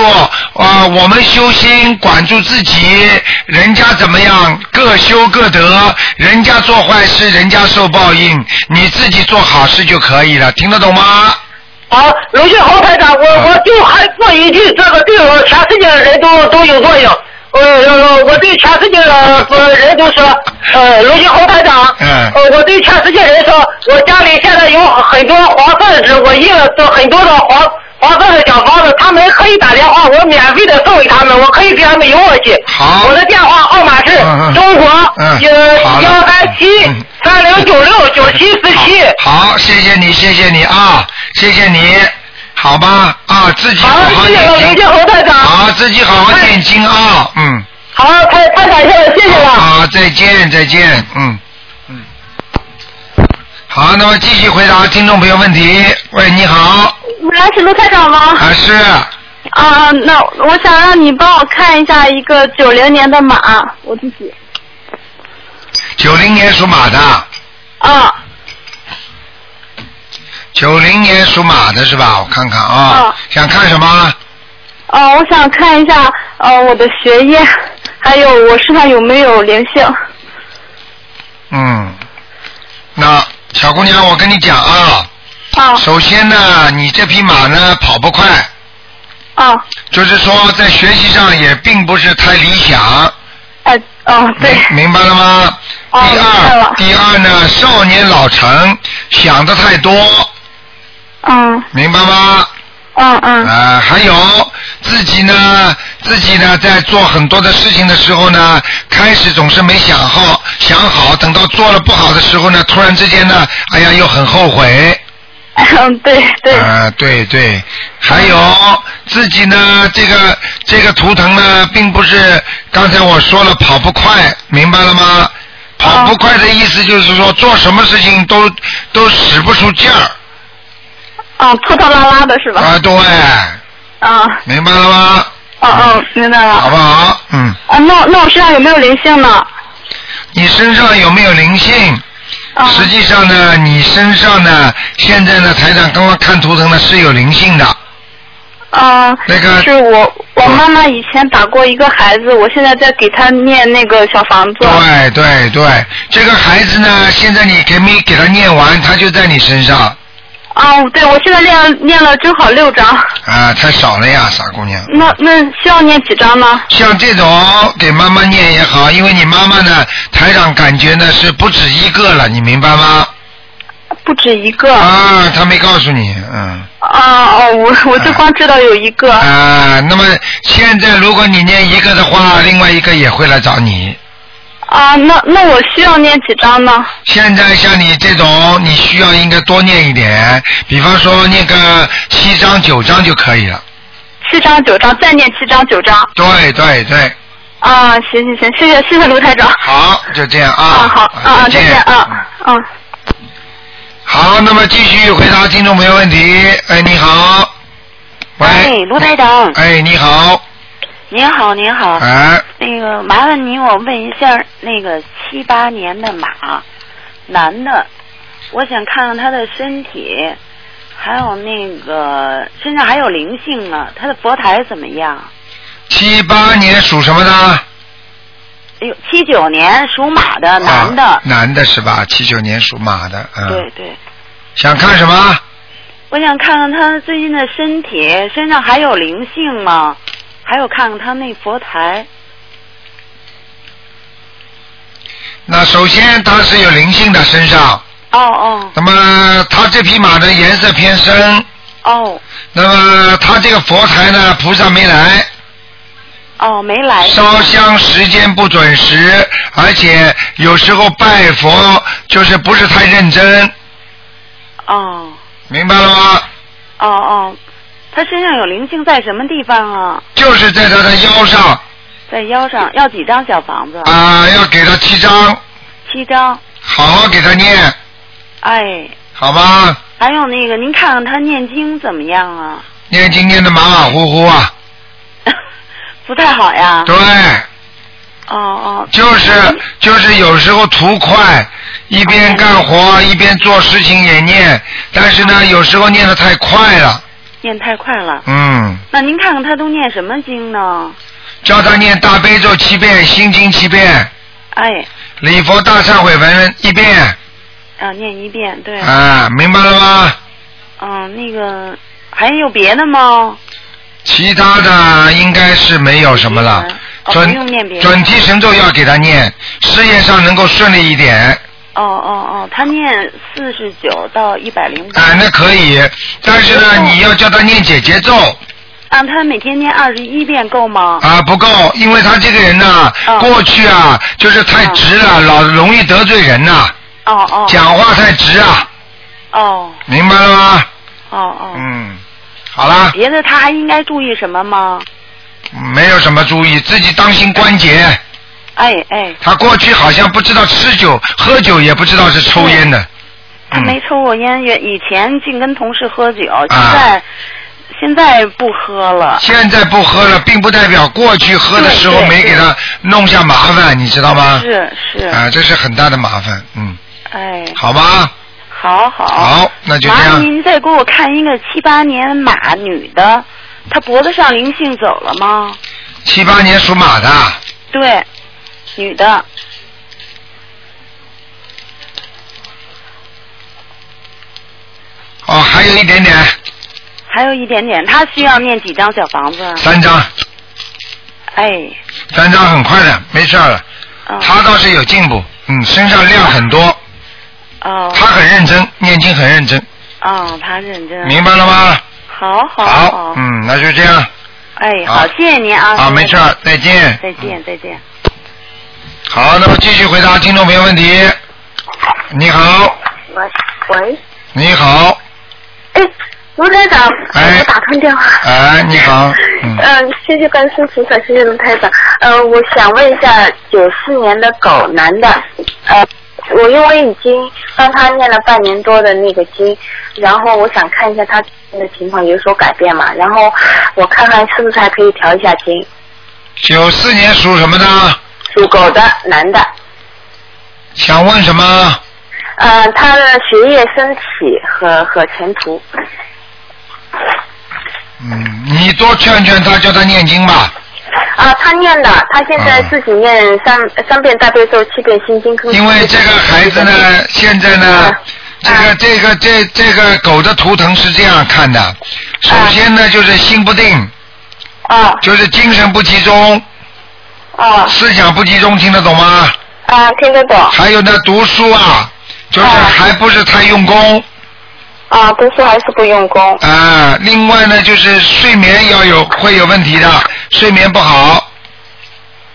Speaker 1: 啊，我们修心管住自己，人家怎么样各修各得，人家做坏事，人家受报应，你自己做好事就可以了，听得懂吗？
Speaker 3: 好，卢俊豪台长，我我就还说一句，这个对我全世界的人都都有作用。呃呃，我对全世界的呃人都说，呃，卢俊红台长，
Speaker 1: 嗯
Speaker 3: 呃，我对全世界人说，我家里现在有很多黄色纸，我印了这很多的黄黄色的小房子，他们可以打电话，我免费的送给他们，我可以给他们邮过去。
Speaker 1: 好
Speaker 3: 我的电话号码是中国
Speaker 1: 嗯
Speaker 3: 幺三七三零九六九七四七。
Speaker 1: 好，谢谢你，谢谢你啊，谢谢你，好吧啊，自己好
Speaker 3: 好，
Speaker 1: 好
Speaker 3: 谢谢了，卢
Speaker 1: 念经，
Speaker 3: 俊豪台长。
Speaker 1: 好，自己好好念经啊，嗯。
Speaker 3: 好，太太感谢了，谢谢了。
Speaker 1: 好，再见，再见，嗯，嗯。好，那么继续回答听众朋友问题。喂，你好，
Speaker 8: 喂，是卢台长吗？
Speaker 1: 啊是，
Speaker 8: 啊，那我想让你帮我看一下一个九零年的马，我自己。
Speaker 1: 九零年属马的，
Speaker 8: 啊
Speaker 1: 九零年属马的是吧？我看看啊，
Speaker 8: 啊
Speaker 1: 想看什么？
Speaker 8: 啊，我想看一下呃我的学业，还有我身上有没有灵性。
Speaker 1: 嗯，那小姑娘，我跟你讲啊，
Speaker 8: 啊
Speaker 1: 首先呢，你这匹马呢跑不快，
Speaker 8: 啊，
Speaker 1: 就是说在学习上也并不是太理想。
Speaker 8: 哎，哦，对，
Speaker 1: 明明白了吗？
Speaker 8: 哦
Speaker 1: 第二，第二呢，少年老成，想的太多，
Speaker 8: 嗯
Speaker 1: 明白吗？
Speaker 8: 嗯嗯。
Speaker 1: 啊、还有自己呢，自己呢，在做很多的事情的时候呢，开始总是没想好，想好，等到做了不好的时候呢，突然之间呢，哎呀，又很后悔。[LAUGHS]
Speaker 8: 嗯，对对，
Speaker 1: 啊、对对，还有自己呢，这个这个图腾呢，并不是刚才我说了跑不快，明白了吗？跑不快的意思就是说，做什么事情都都使不出劲儿
Speaker 8: 啊，拖拖拉拉的是吧？
Speaker 1: 啊，对，
Speaker 8: 啊，
Speaker 1: 明白了吗？
Speaker 8: 哦哦，明白了。
Speaker 1: 好不好？嗯，
Speaker 8: 啊，那那我身上有没有灵性呢？
Speaker 1: 你身上有没有灵性？
Speaker 8: 啊
Speaker 1: 实际上呢，你身上呢，现在呢，台长刚刚看图腾呢是有灵性的。
Speaker 8: 嗯，
Speaker 1: 那个
Speaker 8: 是我我妈妈以前打过一个孩子，我现在在给他念那个小房子。
Speaker 1: 对对对，这个孩子呢，现在你给没给他念完，他就在你身上
Speaker 8: 啊，对，我现在念念了正好六张，
Speaker 1: 啊，太少了呀，傻姑娘。
Speaker 8: 那那需要念几张呢？
Speaker 1: 像这种给妈妈念也好，因为你妈妈呢，台长感觉呢是不止一个了，你明白吗？
Speaker 8: 不止一个。
Speaker 1: 啊，他没告诉你，嗯。
Speaker 8: 啊哦，我我就光知道有一个。
Speaker 1: 啊，那么现在如果你念一个的话，另外一个也会来找你。
Speaker 8: 啊，那那我需要念几张呢？
Speaker 1: 现在像你这种，你需要应该多念一点，比方说念个七张九张就可以了。
Speaker 8: 七张九张，再念七张九张。
Speaker 1: 对对对，
Speaker 8: 啊，行行行，谢谢谢谢卢台长。
Speaker 1: 好，就这样啊。
Speaker 8: 啊好啊啊，再
Speaker 1: 见
Speaker 8: 见啊嗯。
Speaker 1: 好，那么继续回答听众朋友问题。哎，你好。喂。
Speaker 9: 哎，卢台长。
Speaker 1: 哎，你好。
Speaker 9: 您好，您好。
Speaker 1: 哎。
Speaker 9: 那个，麻烦您，我问一下，那个七八年的马，男的，我想看看他的身体，还有那个身上还有灵性呢，他的佛台怎么样？
Speaker 1: 七八年属什么的？
Speaker 9: 哎呦，七九年属马的男的，
Speaker 1: 啊男的是吧？七九年属马的，嗯。
Speaker 9: 对对，
Speaker 1: 想看什么？
Speaker 9: 我想看看他最近的身体，身上还有灵性吗？还有看看他那佛台。
Speaker 1: 那首先他是有灵性的身上，
Speaker 9: 哦哦。
Speaker 1: 那么他这匹马的颜色偏深，
Speaker 9: 哦。
Speaker 1: 那么他这个佛台呢，菩萨没来，
Speaker 9: 哦，没来。
Speaker 1: 烧香时间不准时，而且有时候拜佛就是不是太认真，
Speaker 9: 哦。
Speaker 1: 明白了吗？
Speaker 9: 哦哦，他身上有灵性在什么地方啊？
Speaker 1: 就是在他的腰上
Speaker 9: 在腰上，要几张小房子？
Speaker 1: 啊，要给他七张，
Speaker 9: 七张。
Speaker 1: 好好给他念，
Speaker 9: 哎，
Speaker 1: 好吧？
Speaker 9: 还有那个，您看看他念经怎么样啊？
Speaker 1: 念经念的马马虎虎啊，[LAUGHS]
Speaker 9: 不太好呀。
Speaker 1: 对，
Speaker 9: 哦哦。
Speaker 1: 就是就是有时候图快，一边干活一边做事情也念，但是呢，有时候念的太快了，
Speaker 9: 念太快了。
Speaker 1: 嗯，
Speaker 9: 那您看看他都念什么经呢？
Speaker 1: 教他念大悲咒七遍，心经七遍，
Speaker 9: 哎，
Speaker 1: 礼佛大忏悔文一遍，
Speaker 9: 啊，念一遍，对。
Speaker 1: 啊，明白了吗？
Speaker 9: 嗯，那个还有别的吗？
Speaker 1: 其他的应该是没有什么了。
Speaker 9: 哦，不用念别的。
Speaker 1: 准提神咒要给他念，事业上能够顺利一点。
Speaker 9: 哦哦哦，他念四十九到一百零五。
Speaker 1: 啊，那可以，但是呢，你要叫他念姐姐奏
Speaker 9: 啊，他每天念二十一遍够吗？
Speaker 1: 啊，不够，因为他这个人呢，过去啊就是太直了，老容易得罪人呐，
Speaker 9: 哦哦。
Speaker 1: 讲话太直啊，
Speaker 9: 哦
Speaker 1: 明白了吗？
Speaker 9: 哦哦。
Speaker 1: 嗯，好啦，
Speaker 9: 别的他还应该注意什么吗？
Speaker 1: 没有什么注意，自己当心关节。
Speaker 9: 哎哎，
Speaker 1: 他过去好像不知道吃酒喝酒，也不知道是抽烟的。
Speaker 9: 他没抽过烟，也以前净跟同事喝酒，
Speaker 1: 啊
Speaker 9: 现在、现在不喝了。
Speaker 1: 现在不喝了，并不代表过去喝的时候没给他弄下麻烦，你知道吗？
Speaker 9: 是是。
Speaker 1: 啊，这是很大的麻烦，嗯，
Speaker 9: 哎。
Speaker 1: 好吧，
Speaker 9: 好好。
Speaker 1: 好，那就这
Speaker 9: 麻烦
Speaker 1: 样。
Speaker 9: 您再给我看一个七八年马女的，她脖子上灵性走了吗？
Speaker 1: 七八年属马的，
Speaker 9: 对，女的。
Speaker 1: 哦，还有一点点，
Speaker 9: 还有一点点，他需要念几张小房子？
Speaker 1: 三张，
Speaker 9: 哎，
Speaker 1: 三张很快的，没事儿了。
Speaker 9: 哦
Speaker 1: 他倒是有进步，嗯，身上量很多，
Speaker 9: 哦。
Speaker 1: 他很认真，念经很认真，
Speaker 9: 哦，他认真。
Speaker 1: 明白了吗？
Speaker 9: 好好
Speaker 1: 好，嗯，那就这样，
Speaker 9: 哎，
Speaker 1: 好
Speaker 9: 好，谢谢您啊。
Speaker 1: 啊，没事，再见。
Speaker 9: 再见，再见。
Speaker 1: 好，那么继续回答听众朋友问题。你好，
Speaker 10: 喂喂，
Speaker 1: 你好，
Speaker 10: 哎，卢台长，
Speaker 1: 哎
Speaker 10: 我打通电话。
Speaker 1: 哎，你好，嗯，
Speaker 10: 嗯，谢谢观世音菩萨，谢谢卢台长。呃，我想问一下，九四年的狗男的，呃，我因为已经帮他念了半年多的那个经，然后我想看一下他的情况有所改变嘛，然后我看看是不是还可以调一下经。
Speaker 1: 九四年属什么的？
Speaker 10: 属狗的男的，
Speaker 1: 想问什么？
Speaker 10: 呃，他的学业、身体和和前途。
Speaker 1: 嗯，你多劝劝他，叫他念经吧。
Speaker 10: 啊，他念的，他现在自己念三、三遍大悲咒，七遍心经。
Speaker 1: 因为这个孩子呢，现在呢，这个这个这这个狗的图腾是这样看的，首先呢就是心不定，
Speaker 10: 啊，
Speaker 1: 就是精神不集中，
Speaker 10: 啊，
Speaker 1: 思想不集中，听得懂吗？
Speaker 10: 啊，听得懂。
Speaker 1: 还有呢，读书啊，就是还不是太用功。
Speaker 10: 啊，读书还是不用功。
Speaker 1: 啊，另外呢，就是睡眠要有会有问题的，睡眠不好。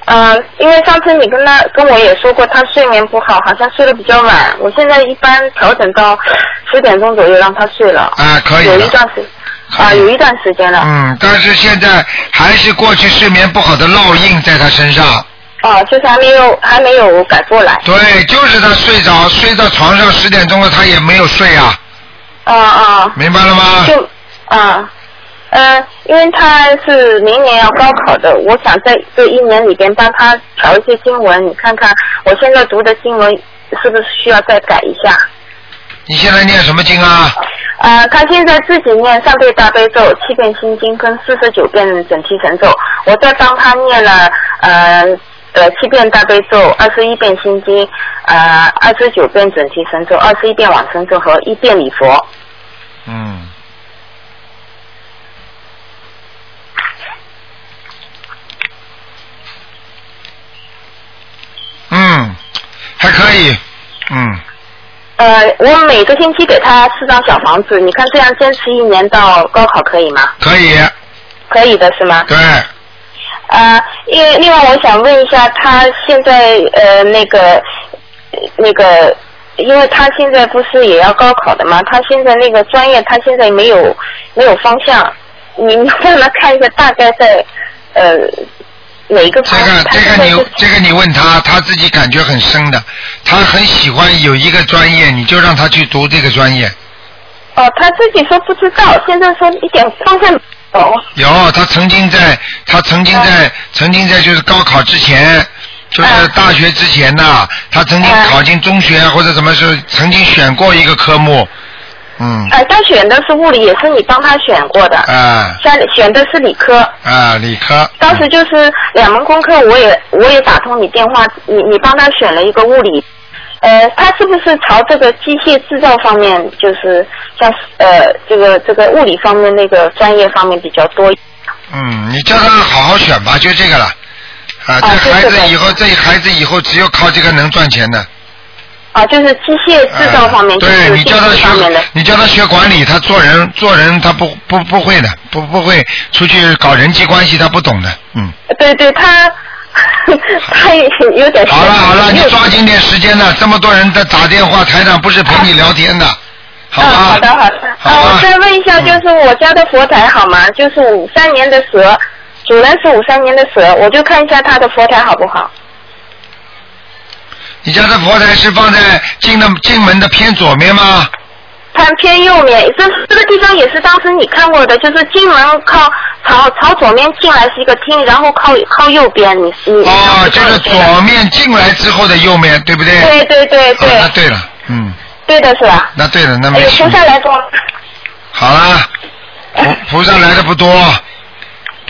Speaker 10: 嗯，因为上次你跟他跟我也说过，他睡眠不好，好像睡得比较晚。我现在一般调整到十点钟左右让他睡了。
Speaker 1: 啊，可以
Speaker 10: 有一
Speaker 1: 了。
Speaker 10: 段时啊，有一段时间了。
Speaker 1: 嗯，但是现在还是过去睡眠不好的烙印在他身上。
Speaker 10: 哦，就是还没有还没有改过来。
Speaker 1: 对，就是他睡着睡到床上十点钟了，他也没有睡啊，
Speaker 10: 啊啊。
Speaker 1: 明白了吗？
Speaker 10: 就啊，呃，因为他是明年要高考的，我想在这一年里边帮他调一些经文，你看看我现在读的经文是不是需要再改一下？
Speaker 1: 你现在念什么经啊？
Speaker 10: 呃，他现在自己念三遍大悲咒、七遍心经跟四十九遍准提神咒，我在帮他念了呃呃七遍大悲咒、二十一遍心经、呃二十九遍准提神咒、二十一遍往生咒和一遍礼佛。
Speaker 1: 嗯。嗯，还可以，嗯，
Speaker 10: 呃，我每个星期给他四张小房子，你看这样坚持一年到高考可以吗？
Speaker 1: 可以，
Speaker 10: 可以的是吗？
Speaker 1: 对，
Speaker 10: 呃，因为另外我想问一下，他现在呃那个呃那个因为他现在不是也要高考的嘛，他现在那个专业他现在没有没有方向，你你让他看一下大概在呃哪一个方向？
Speaker 1: 这个你这个你问他，他自己感觉很深的，他很喜欢有一个专业，你就让他去读这个专业。
Speaker 10: 哦，他自己说不知道，现在说一点方向哦有。
Speaker 1: 有，他曾经在，他曾经在，曾经在就是高考之前，就是大学之前呐，他曾经考进中学或者什么时候，曾经选过一个科目，嗯，
Speaker 10: 呃，他选的是物理，也是你帮他选过的。
Speaker 1: 啊
Speaker 10: 像选的是理科，
Speaker 1: 啊，理科，
Speaker 10: 当时就是两门功课，我也我也打通你电话，你你帮他选了一个物理，呃，他是不是朝这个机械制造方面，就是像呃这个这个物理方面那个专业方面比较多？
Speaker 1: 嗯，你叫他好好选吧，就这个了。啊，这孩子以后，这孩子以后只有靠这个能赚钱的。
Speaker 10: 啊，就是机械制造方面，
Speaker 1: 对你叫他学，你教他学管理，他做人做人他不不不会的，不不会出去搞人际关系，他不懂的，嗯。
Speaker 10: 对对，他 [LAUGHS] 他也有点
Speaker 1: 好了好了，你抓紧点时间了，这么多人在打电话，台长不是陪你聊天的，好吧？
Speaker 10: 嗯，好的好的。啊，我再问一下，就是我家的佛台好吗？就是五三年的蛇，主人是五三年的蛇，我就看一下他的佛台好不好？
Speaker 1: 你家的佛台是放在进的进门的偏左面吗？
Speaker 10: 它偏右面，这这个地方也是当时你看过的，就是进门靠朝朝左面进来是一个厅，然后靠靠右边你是你
Speaker 1: 哦，就是左面进来之后的右面，对不对？
Speaker 10: 对对对对
Speaker 1: 哦那对了，嗯，
Speaker 10: 对的是吧？
Speaker 1: 那对了，那
Speaker 10: 哎呦，
Speaker 1: 没事
Speaker 10: 菩。萨来过，
Speaker 1: 好啦，菩菩萨来的不多，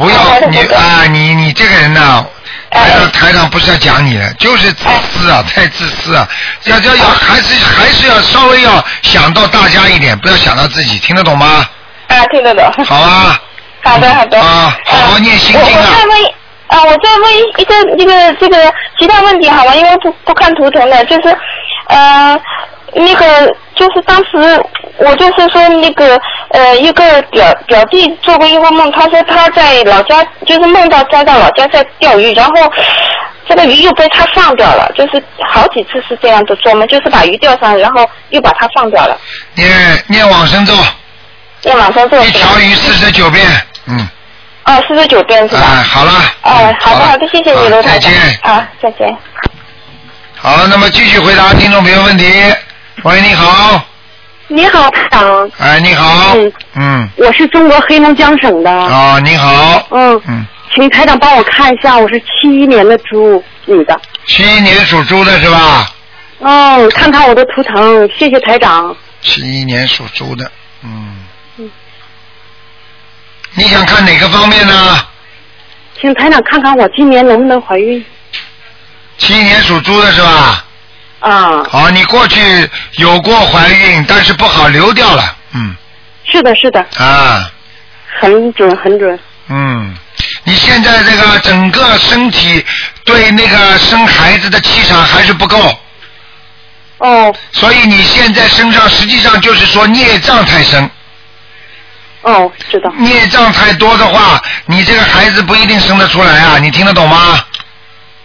Speaker 1: 不要你啊，你你这个人呐、台长台上不是要讲你的，就是自私啊，太自私啊，要要要还是还是要稍微要想到大家一点，不要想到自己，听得懂吗？
Speaker 10: 啊，听得懂。
Speaker 1: 好啊。[LAUGHS]
Speaker 10: 好的好的。
Speaker 1: 啊，好好念心
Speaker 10: 我我
Speaker 1: 经啊。
Speaker 10: 再问啊，我再问一个这个这个其他问题好吗？因为不不看图腾的，就是呃那个就是当时我就是说那个呃一个表表弟做过一个梦，他说他在老家就是梦到栽到老家在钓鱼，然后这个鱼又被他放掉了，就是好几次是这样的做梦，就是把鱼钓上，然后又把它放掉了，
Speaker 1: 念念往生咒，
Speaker 10: 念往生咒
Speaker 1: 一条鱼四十九遍，嗯，
Speaker 10: 哦，四十九遍是吧？
Speaker 1: 哎，好了，
Speaker 10: 哦，好的好的，谢谢你，罗台长。
Speaker 1: 再见。
Speaker 10: 啊，再见。
Speaker 1: 好，那么继续回答听众朋友问题。喂，你好，
Speaker 11: 你好，台长。
Speaker 1: 哎，你好，
Speaker 11: 嗯，
Speaker 1: 嗯，
Speaker 11: 我是中国黑龙江省的。
Speaker 1: 哦，你好，
Speaker 11: 嗯
Speaker 1: 嗯，
Speaker 11: 请台长帮我看一下，我是七一年的猪，女的。
Speaker 1: 七一年属猪的是吧？
Speaker 11: 嗯，看看我的图腾，谢谢台长。
Speaker 1: 七一年属猪的，嗯
Speaker 11: 嗯。
Speaker 1: 你想看哪个方面呢？
Speaker 11: 请台长看看我今年能不能怀孕
Speaker 1: 七一年属猪的是吧？
Speaker 11: 啊？
Speaker 1: 好，你过去有过怀孕，但是不好流掉了，嗯
Speaker 11: 是的，是的，
Speaker 1: 啊，
Speaker 11: 很准，很准。
Speaker 1: 嗯，你现在这个整个身体对那个生孩子的气场还是不够。
Speaker 11: 哦。
Speaker 1: 所以你现在身上实际上就是说孽障太深。
Speaker 11: 哦，知道。
Speaker 1: 孽障太多的话，你这个孩子不一定生得出来啊，你听得懂吗？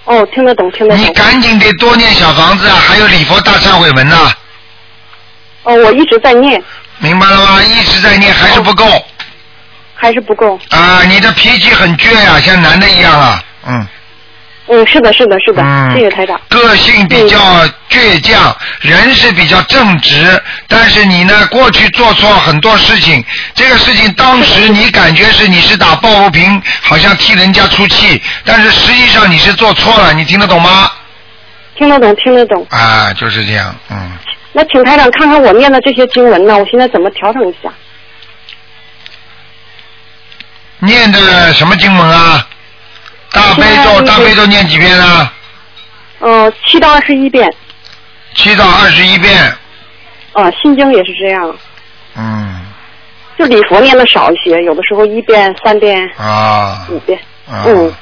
Speaker 11: 哦，听得懂，听得懂。
Speaker 1: 你赶紧得多念小房子啊，还有礼佛大忏悔文呐、
Speaker 11: 哦，我一直在念，
Speaker 1: 明白了吗？一直在念还是不够。
Speaker 11: 还是不够。
Speaker 1: 啊，你的脾气很倔呀、像男的一样啊，嗯，
Speaker 11: 嗯，是的，是的，是的，
Speaker 1: 嗯
Speaker 11: 谢谢台长。
Speaker 1: 个性比较倔强，人是比较正直，但是你呢，过去做错很多事情，这个事情当时你感觉是你是打抱不平，好像替人家出气，但是实际上你是做错了，你听得懂吗？
Speaker 11: 听得懂，听得懂。
Speaker 1: 啊，就是这样，嗯，
Speaker 11: 那请台长看看我念的这些经文呢，我现在怎么调整一下？
Speaker 1: 念的什么经文啊？大悲咒，大悲咒念几遍呢？
Speaker 11: 呃，七到二十一遍。
Speaker 1: 七到二十一遍，
Speaker 11: 啊，心经也是这样，
Speaker 1: 嗯，
Speaker 11: 就礼佛念的少一些，有的时候一遍、三遍、
Speaker 1: 啊，
Speaker 11: 五遍。
Speaker 1: 啊，
Speaker 11: 嗯，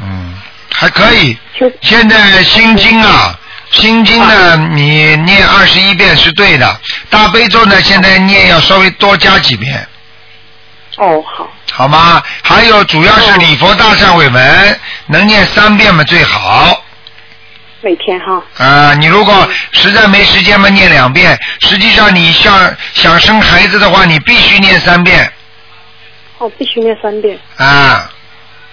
Speaker 1: 嗯，还可以。现在心经啊，心经呢，你念二十一遍是对的。大悲咒呢，现在念要稍微多加几遍，
Speaker 11: 哦，好。
Speaker 1: 好吗？还有主要是礼佛大忏悔文，能念三遍嘛最好。
Speaker 11: 每天哈。
Speaker 1: 啊，你如果实在没时间嘛，念两遍。实际上，你像想生孩子的话，你必须念三遍
Speaker 11: 哦，必须念三遍。
Speaker 1: 啊。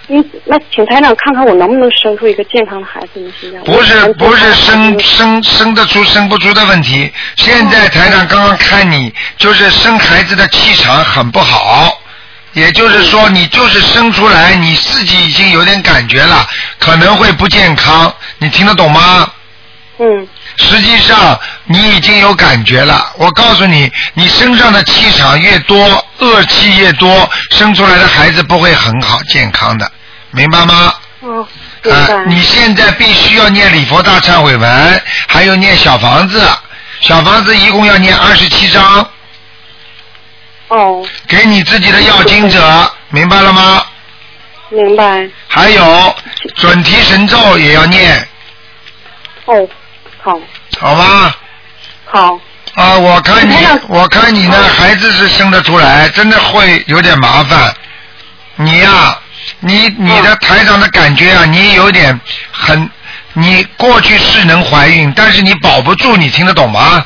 Speaker 11: 嗯，那请台长看看我能不能生出一个健康的孩子呢？现在
Speaker 1: 不是不是生生生得出生不出的问题。现在台长刚刚看你，就是生孩子的气场很不好，也就是说你就是生出来你自己已经有点感觉了，可能会不健康。你听得懂吗？
Speaker 11: 嗯。
Speaker 1: 实际上你已经有感觉了。我告诉你，你身上的气场越多，恶气越多，生出来的孩子不会很好健康的，明白吗？
Speaker 11: 哦，
Speaker 1: 啊，你现在必须要念礼佛大忏悔文，还有念小房子，小房子一共要念二十七章。
Speaker 11: 哦。
Speaker 1: 给你自己的要经者，[LAUGHS] 明白了吗？
Speaker 11: 明白。
Speaker 1: 还有准提神咒也要念，
Speaker 11: 哦，好。
Speaker 1: 好吗？
Speaker 11: 好。
Speaker 1: 啊，我看你，我看你呢，孩子是生得出来，真的会有点麻烦。你呀、你你的台长的感觉啊，你有点很，你过去是能怀孕，但是你保不住，你听得懂吗？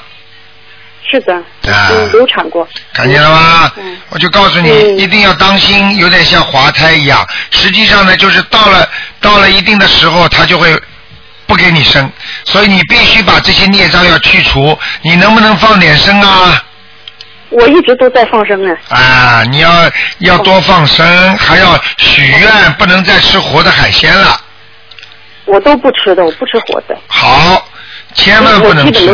Speaker 11: 是的。
Speaker 1: 啊
Speaker 11: 嗯，流产过。
Speaker 1: 看见了吗？
Speaker 11: 嗯
Speaker 1: 我就告诉你，一定要当心，有点像滑胎一样。实际上呢，就是到了到了一定的时候，它就会不给你生，所以你必须把这些孽障要去除。你能不能放点生啊？
Speaker 11: 我一直都在放生呢。
Speaker 1: 啊，你要要多放生，还要许愿，不能再吃活的海鲜了。
Speaker 11: 我都不吃的，我不吃活的。
Speaker 1: 好，千万不能吃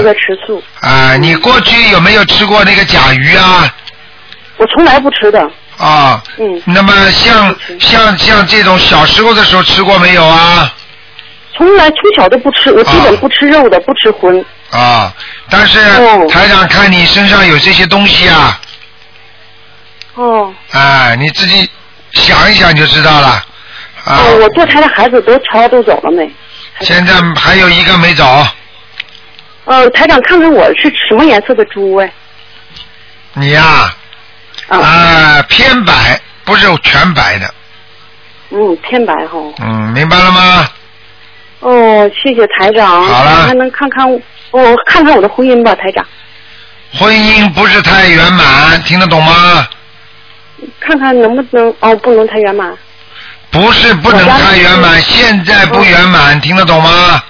Speaker 1: 啊！你过去有没有吃过那个甲鱼啊？
Speaker 11: 我从来不吃的。
Speaker 1: 啊，
Speaker 11: 嗯。
Speaker 1: 那么像像像这种小时候的时候吃过没有啊？
Speaker 11: 从来从小都不吃，我基本不吃肉的，不吃荤。
Speaker 1: 啊，但是
Speaker 11: 哦
Speaker 1: 台长看你身上有这些东西啊，
Speaker 11: 哦。
Speaker 1: 啊，你自己想一想就知道了。啊，
Speaker 11: 哦，我堕胎的孩子都朝都走了没？
Speaker 1: 现在还有一个没走，
Speaker 11: 呃，台长看看我是什么颜色的猪哎？
Speaker 1: 你呀、啊，偏白，不是全白的，
Speaker 11: 嗯，偏白哈。
Speaker 1: 嗯，明白了吗？
Speaker 11: 哦，谢谢台长。
Speaker 1: 好了
Speaker 11: 还能看看我，哦，看看我的婚姻吧，台长，
Speaker 1: 婚姻不是太圆满，听得懂吗？
Speaker 11: 看看能不能哦，不能太圆满。
Speaker 1: 不是不能太圆满，现在不圆满，听得懂吗？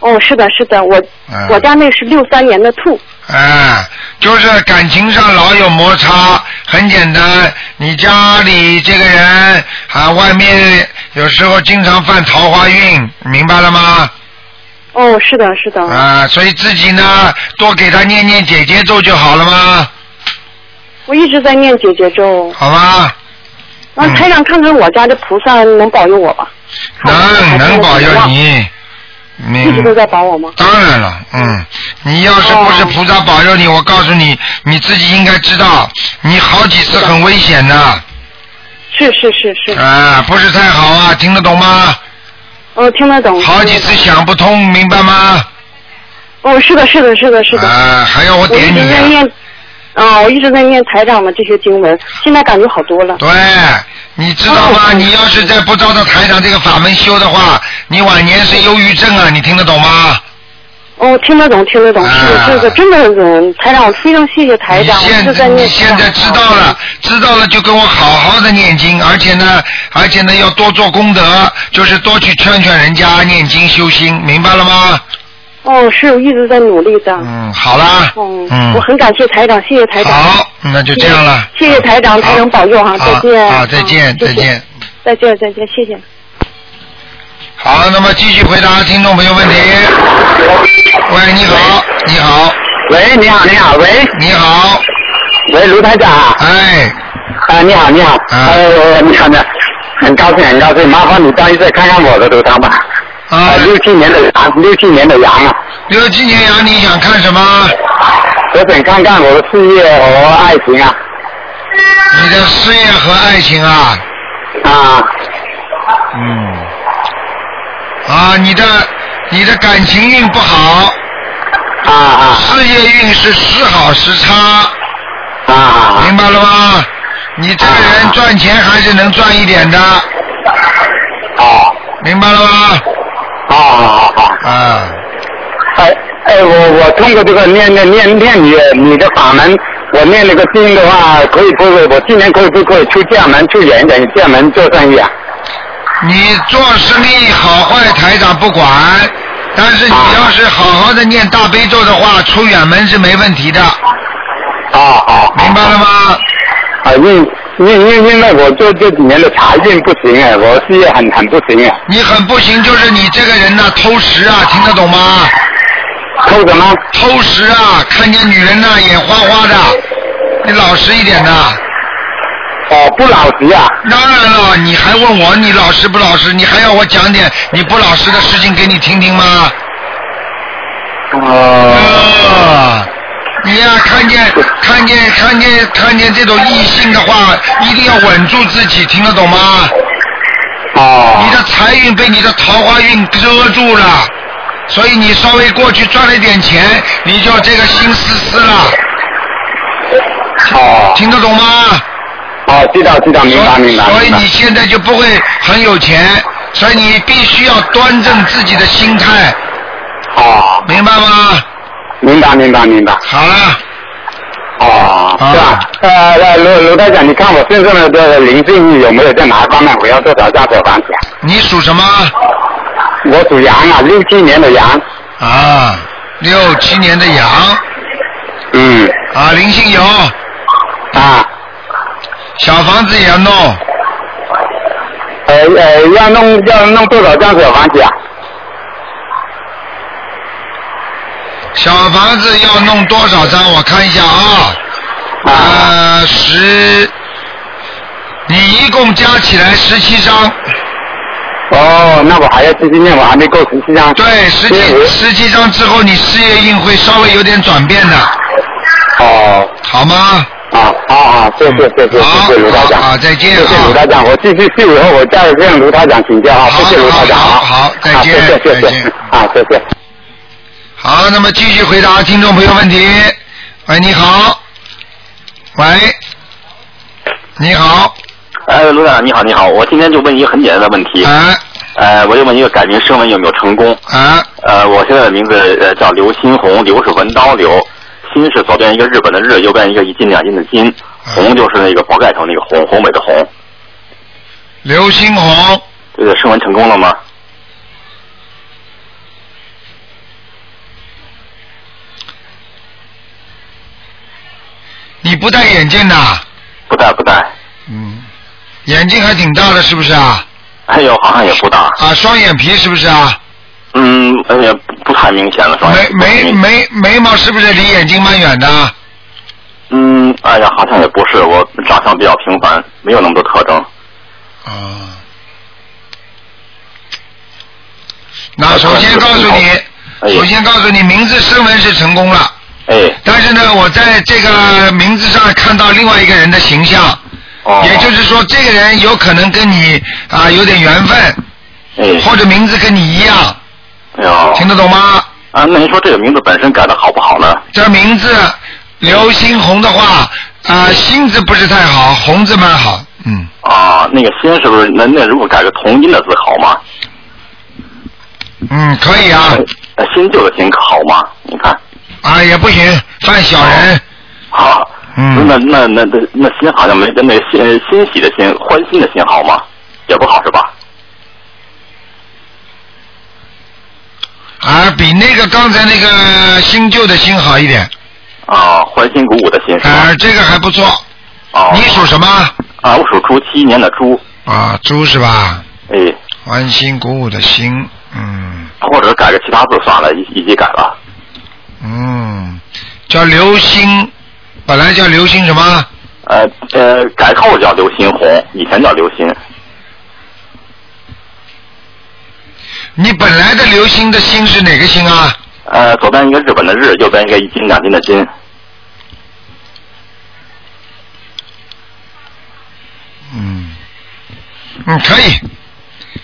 Speaker 11: 哦，是的，是的，我、
Speaker 1: 嗯
Speaker 11: 我家那是六三年的兔。
Speaker 1: 哎，就是感情上老有摩擦，很简单。你家里这个人啊，外面有时候经常犯桃花运，明白了吗？
Speaker 11: 哦，是的，是的。
Speaker 1: 啊，所以自己呢，多给他念念姐姐咒就好了吗？
Speaker 11: 我一直在念姐姐咒。
Speaker 1: 好吧，
Speaker 11: 然后台长看看我家的菩萨能保佑我吧？
Speaker 1: 能能保佑你，
Speaker 11: 一直都在保我吗？
Speaker 1: 当然了，嗯，你要是不是菩萨保佑你，我告诉你，你自己应该知道，你好几次很危险的。
Speaker 11: 是是是是。
Speaker 1: 啊，不是太好啊，听得懂吗？
Speaker 11: 哦，听得懂。
Speaker 1: 好几次想不通，明白吗？
Speaker 11: 哦，是的，是的，是的，是的。
Speaker 1: 啊，还要我点
Speaker 11: 一直
Speaker 1: 你呀、
Speaker 11: 在念，啊，我一直在念台长的这些经文，现在感觉好多了。
Speaker 1: 对，你知道吗？你要是再不照着台长这个法门修的话，你晚年是忧郁症啊，你听得懂吗？
Speaker 11: 哦，听得懂，听得懂，是的，这个真的，嗯，台长，我非常谢谢台长，
Speaker 1: 现
Speaker 11: 直在念。
Speaker 1: 你现在知道了，知道了就跟我好好的念经，而且呢，而且呢要多做功德，就是多去劝劝人家念经修心，明白了吗？
Speaker 11: 哦，是我一直在努力的。
Speaker 1: 嗯，好啦，
Speaker 11: 嗯，
Speaker 1: 嗯
Speaker 11: 我很感谢台长，谢谢台长。
Speaker 1: 好，那就这样了。
Speaker 11: 谢谢台长，台长保佑哈，再见。
Speaker 1: 好，再见，再见。
Speaker 11: 再见，再见，谢谢。
Speaker 1: 好，那么继续回答听众朋友问题。喂，你好，你好。
Speaker 12: 喂，你好，你好，喂。
Speaker 1: 你好。
Speaker 12: 喂，卢台长啊。
Speaker 1: 哎。
Speaker 12: 啊，你好，你好。呃，你好的，很高兴，很高兴，麻烦你帮一下看看我的头汤吧。
Speaker 1: 啊。
Speaker 12: 六七年的羊，六七年的羊啊。
Speaker 1: 六七年羊，你想看什么？
Speaker 12: 我想看看我的事业和爱情啊。
Speaker 1: 你的事业和爱情啊？
Speaker 12: 啊。
Speaker 1: 嗯。啊，你的你的感情运不好。
Speaker 12: 啊啊。
Speaker 1: 事业运是时好时差。
Speaker 12: 啊啊。
Speaker 1: 明白了吗？你这个人赚钱还是能赚一点的。
Speaker 12: 啊。
Speaker 1: 明白了吗？
Speaker 12: 好好好好。
Speaker 1: 啊。
Speaker 12: 哎哎，我我通过这个念念念念你你的法门，我念那个经的话，可以不可以？我今年可以不可以出家门出远一点家门做生意啊？
Speaker 1: 你做生意好坏台长不管，但是你要是好好的念大悲咒的话，出远门是没问题的。
Speaker 12: 啊好。
Speaker 1: 明白了吗？
Speaker 12: 啊，因因因因为我这这几年的财运不行哎，我事业很很不行哎。
Speaker 1: 你很不行，就是你这个人呐、偷食啊，[LAUGHS] 听得懂吗？
Speaker 12: 偷什么？
Speaker 1: 偷食啊，看见女人呐、眼花花的，你老实一点的。
Speaker 12: 哦，不老实啊。
Speaker 1: 当然了，你还问我你老实不老实？你还要我讲点你不老实的事情给你听听吗？
Speaker 12: 哦。
Speaker 1: 你呀、看见看见看见看见这种异性的话，一定要稳住自己，听得懂吗？
Speaker 12: 哦。
Speaker 1: 你的财运被你的桃花运遮住了，所以你稍微过去赚了一点钱，你就这个心思思了。
Speaker 12: 哦。
Speaker 1: 听得懂吗？
Speaker 12: 哦，知道知道，明白明白。
Speaker 1: 所以你现在就不会很有钱，所以你必须要端正自己的心态。
Speaker 12: 哦。
Speaker 1: 明白吗？
Speaker 12: 明白明白明白。
Speaker 1: 好了。
Speaker 12: 哦，是吧？呃呃，卢卢台长，你看我身上的这个灵性有没有在哪一方面？我要多少张小房子啊？
Speaker 1: 你属什么？
Speaker 12: 我属羊啊，六七年的羊。
Speaker 1: 啊，六七年的羊。
Speaker 12: 嗯。
Speaker 1: 啊，灵性有。
Speaker 12: 啊。
Speaker 1: 小房子也要弄。
Speaker 12: 呃呃，要弄要弄多少张小房子啊？
Speaker 1: 小房子要弄多少张？我看一下啊。呃，十，你一共加起来十七张。
Speaker 12: 哦，那我还要继续念，我还没够十七张。
Speaker 1: 对，十七十七张之后，你事业运会稍微有点转变的。
Speaker 12: 哦。
Speaker 1: 好吗？
Speaker 12: 啊，好好，谢谢谢谢谢谢卢台长。
Speaker 1: 好，再见
Speaker 12: 谢谢卢台长，我继续去以后我再向卢台长请教啊，谢谢卢台长啊。
Speaker 1: 好好，再见
Speaker 12: 啊谢谢谢
Speaker 1: 再
Speaker 12: 谢，啊，谢谢。
Speaker 1: 好，那么继续回答听众朋友问题。喂，你好。喂，你好。
Speaker 13: 哎，卢长你好，你好，我今天就问一个很简单的问题。
Speaker 1: 哎。
Speaker 13: 呃，我就问一个改名声纹有没有成功？
Speaker 1: 啊。
Speaker 13: 呃，我现在的名字呃叫刘新红，刘是文刀刘，新是左边一个日本的日，右边一个一斤两斤的斤，红就是那个宝盖头那个红，宏伟的红。
Speaker 1: 刘新红。
Speaker 13: 这个声纹成功了吗？
Speaker 1: 你不戴眼镜的？
Speaker 13: 不戴不戴。
Speaker 1: 嗯。眼睛还挺大的，是不是啊？
Speaker 13: 哎呦，好像也不大。
Speaker 1: 啊，双眼皮是不是啊？
Speaker 13: 嗯，哎呀，不太明显了，是吧？
Speaker 1: 眉眉眉眉毛是不是离眼睛蛮远的？
Speaker 13: 嗯，哎呀，好像也不是，我长相比较平凡，没有那么多特征。
Speaker 1: 啊。那首先告诉你，首先告诉你，名字声纹是成功了。
Speaker 13: 哎。
Speaker 1: 但是呢，我在这个名字上看到另外一个人的形象。
Speaker 13: 哦。
Speaker 1: 也就是说，这个人有可能跟你啊有点缘分。
Speaker 13: 哎。
Speaker 1: 或者名字跟你一样。
Speaker 13: 哎呦。
Speaker 1: 听得懂吗？
Speaker 13: 啊，那您说这个名字本身改的好不好呢？
Speaker 1: 这名字刘新红的话，啊、新字不是太好，红字蛮好。嗯。
Speaker 13: 啊，那个新是不是？那那如果改个同音的字好吗？
Speaker 1: 嗯，可以啊。
Speaker 13: 呃新旧的新好吗？你看。
Speaker 1: 啊，也不行，犯小人。
Speaker 13: 好。
Speaker 1: 嗯。
Speaker 13: 那那那那那心好像没跟那个欣欣喜的心欢欣的心好吗？也不好是吧？
Speaker 1: 啊，比那个刚才那个新旧的心好一点。
Speaker 13: 啊，欢欣鼓舞的心？
Speaker 1: 啊，这个还不错。
Speaker 13: 哦。
Speaker 1: 你属什么？
Speaker 13: 啊，我属猪，七一年的猪。
Speaker 1: 啊，猪是吧？
Speaker 13: 哎。
Speaker 1: 欢欣鼓舞的心，嗯
Speaker 13: 或者改个其他字算了，一一起改了。
Speaker 1: 嗯，叫刘星，本来叫刘星什么？
Speaker 13: 呃呃，改后叫刘星红，以前叫刘星。
Speaker 1: 你本来的刘星的星是哪个星啊？
Speaker 13: 呃，左边一个日本的日，右边一个一斤两斤的斤。
Speaker 1: 嗯，嗯，可以，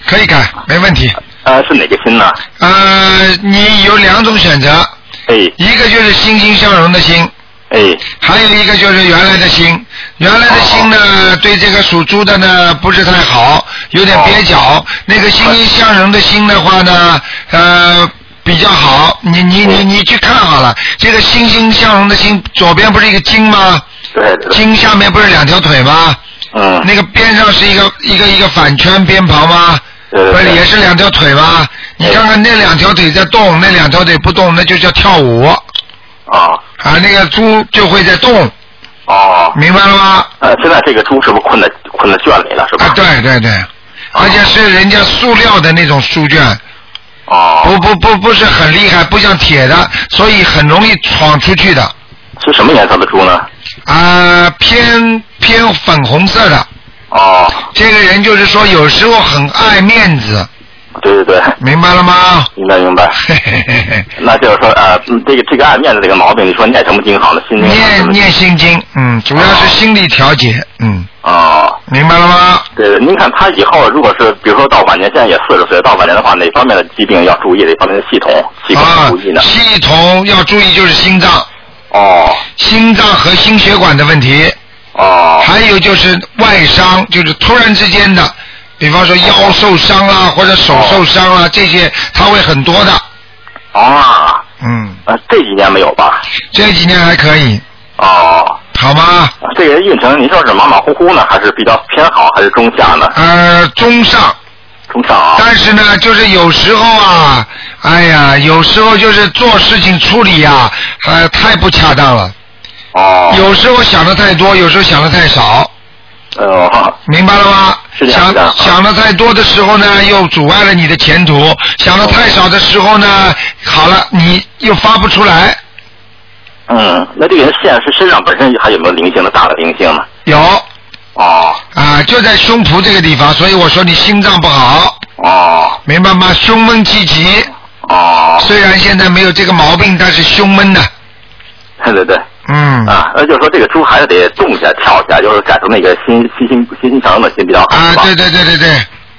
Speaker 1: 可以改，没问题。
Speaker 13: 呃，是哪个星呢？
Speaker 1: 呃，你有两种选择。
Speaker 13: 哎。
Speaker 1: 一个就是欣欣向荣的欣。
Speaker 13: 哎。哎，
Speaker 1: 还有一个就是原来的心，原来的心呢，对这个属猪的呢不是太好，有点蹩脚。那个欣欣向荣的心的话呢，呃，比较好。你你你你去看好了，这个欣欣向荣的心，左边不是一个金吗？
Speaker 13: 对。
Speaker 1: 金下面不是两条腿吗？
Speaker 13: 嗯。
Speaker 1: 那个边上是一个一个一个反圈边旁吗？不是也是两条腿吗？你看看那两条腿在动，那两条腿不动，那就叫跳舞。
Speaker 13: 啊。
Speaker 1: 啊，那个猪就会在动。
Speaker 13: 哦。
Speaker 1: 明白了吗？
Speaker 13: 呃，现在这个猪是不是困在困在圈里了，是吧？
Speaker 1: 啊，对对对，而且是人家塑料的那种猪圈。
Speaker 13: 哦。
Speaker 1: 不不不，不是很厉害，不像铁的，所以很容易闯出去的。
Speaker 13: 是什么颜色的猪呢？
Speaker 1: 啊，偏偏粉红色的。
Speaker 13: 哦。
Speaker 1: 这个人就是说，有时候很爱面子。
Speaker 13: 对对对。
Speaker 1: 明白了吗？
Speaker 13: 明白明白。[LAUGHS] 那就是说，呃，嗯这个这个爱面子这个毛病，你说念什么经好呢？心经
Speaker 1: 念念心经，嗯，主要是心理调节，嗯。
Speaker 13: 哦。
Speaker 1: 明白了吗？
Speaker 13: 对，您看他以后如果是比如说到晚年，现在也四十岁，到晚年的话，哪方面的疾病要注意？哪方面的系统系统要注意呢？
Speaker 1: 系统要注意就是心脏。
Speaker 13: 哦。
Speaker 1: 心脏和心血管的问题。
Speaker 13: 哦。
Speaker 1: 还有就是外伤，就是突然之间的，比方说腰受伤啦，或者手受伤啦，这些他会很多的。
Speaker 13: 啊。
Speaker 1: 嗯。
Speaker 13: 呃，这几年没有吧？
Speaker 1: 这几年还可以。
Speaker 13: 哦。
Speaker 1: 好吗？
Speaker 13: 这个人运程，您说是马马虎虎呢，还是比较偏好，还是中下呢？
Speaker 1: 呃，中上。
Speaker 13: 中上啊。
Speaker 1: 但是呢，就是有时候啊，哎呀，有时候就是做事情处理呀、呃，太不恰当了。
Speaker 13: 哦。
Speaker 1: 有时候想的太多，有时候想的太少。
Speaker 13: 哦。
Speaker 1: 明白了吗？想想的太多的时候呢，又阻碍了你的前途；想的太少的时候呢，好了，你又发不出来。
Speaker 13: 嗯，那这个人现实身上本身还有没有灵性的大的灵性呢？
Speaker 1: 有。
Speaker 13: 哦。
Speaker 1: 啊，就在胸脯这个地方，所以我说你心脏不好。
Speaker 13: 哦。
Speaker 1: 明白吗？胸闷气急。
Speaker 13: 哦。
Speaker 1: 虽然现在没有这个毛病，但是胸闷的。
Speaker 13: 对对对。
Speaker 1: 嗯。
Speaker 13: 啊，那就是说这个猪还是得动起来、跳起来，就是改成那个心心心心心强的心比较好。
Speaker 1: 啊，
Speaker 13: 是吧
Speaker 1: 对对对对对。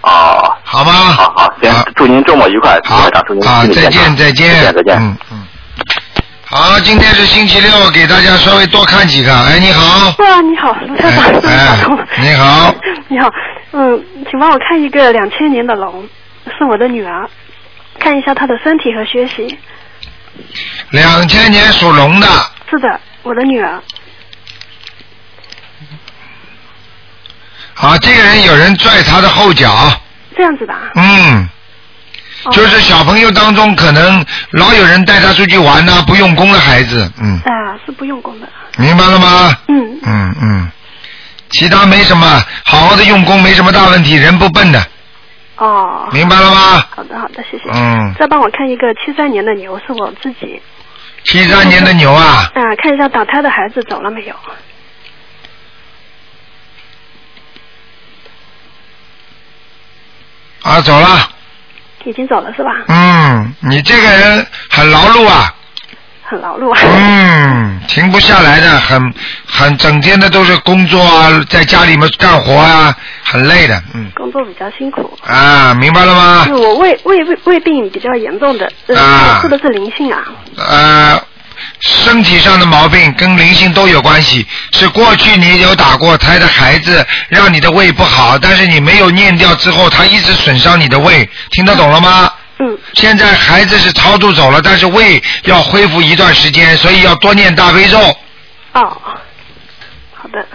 Speaker 13: 哦。
Speaker 1: 好吧？
Speaker 13: 好好，行，祝您周末愉快，台长，祝您
Speaker 1: 好，
Speaker 13: 身体
Speaker 1: 再
Speaker 13: 健康
Speaker 1: 见再见。
Speaker 13: 再见再见。
Speaker 1: 嗯嗯。好，今天是星期六，给大家稍微多看几个。哎，你好。
Speaker 14: 哇，你好，卢台 [LAUGHS] 长。
Speaker 1: 你好。[LAUGHS]
Speaker 14: 你好，嗯，请帮我看一个两千年的龙，是我的女儿，看一下她的身体和学习。
Speaker 1: 两千年属龙的，
Speaker 14: 是的，我的女儿。
Speaker 1: 啊，这个人有人拽他的后脚，
Speaker 14: 这样子的啊。
Speaker 1: 嗯，就是小朋友当中可能老有人带他出去玩呐、不用功的孩子，嗯，
Speaker 14: 啊，是不用功的。
Speaker 1: 明白了吗？
Speaker 14: 嗯。
Speaker 1: 嗯嗯，其他没什么，好好的用功没什么大问题，人不笨的，
Speaker 14: 哦。
Speaker 1: 明白了吗？
Speaker 14: 好的，好的，谢谢。
Speaker 1: 嗯
Speaker 14: 再帮我看一个七三年的牛，是我自己。
Speaker 1: 七三年的牛啊，
Speaker 14: 啊，看一下打胎的孩子走了没有？
Speaker 1: 啊，走了。
Speaker 14: 已经走了是吧？
Speaker 1: 嗯，你这个人很劳碌啊，
Speaker 14: 很劳碌啊。
Speaker 1: 嗯，停不下来的，很很整天的都是工作啊，在家里面干活啊，很累的，嗯
Speaker 14: 工作比较辛苦。
Speaker 1: 啊，明白了吗
Speaker 14: 是？我胃胃胃胃病比较严重的，呃
Speaker 1: 啊
Speaker 14: 是不是灵性啊？
Speaker 1: 呃，身体上的毛病跟灵性都有关系，是过去你有打过胎的孩子，让你的胃不好，但是你没有念掉之后，它一直损伤你的胃，听得懂了吗？
Speaker 14: 嗯。
Speaker 1: 现在孩子是超度走了，但是胃要恢复一段时间，所以要多念大悲咒，
Speaker 14: 哦，好的。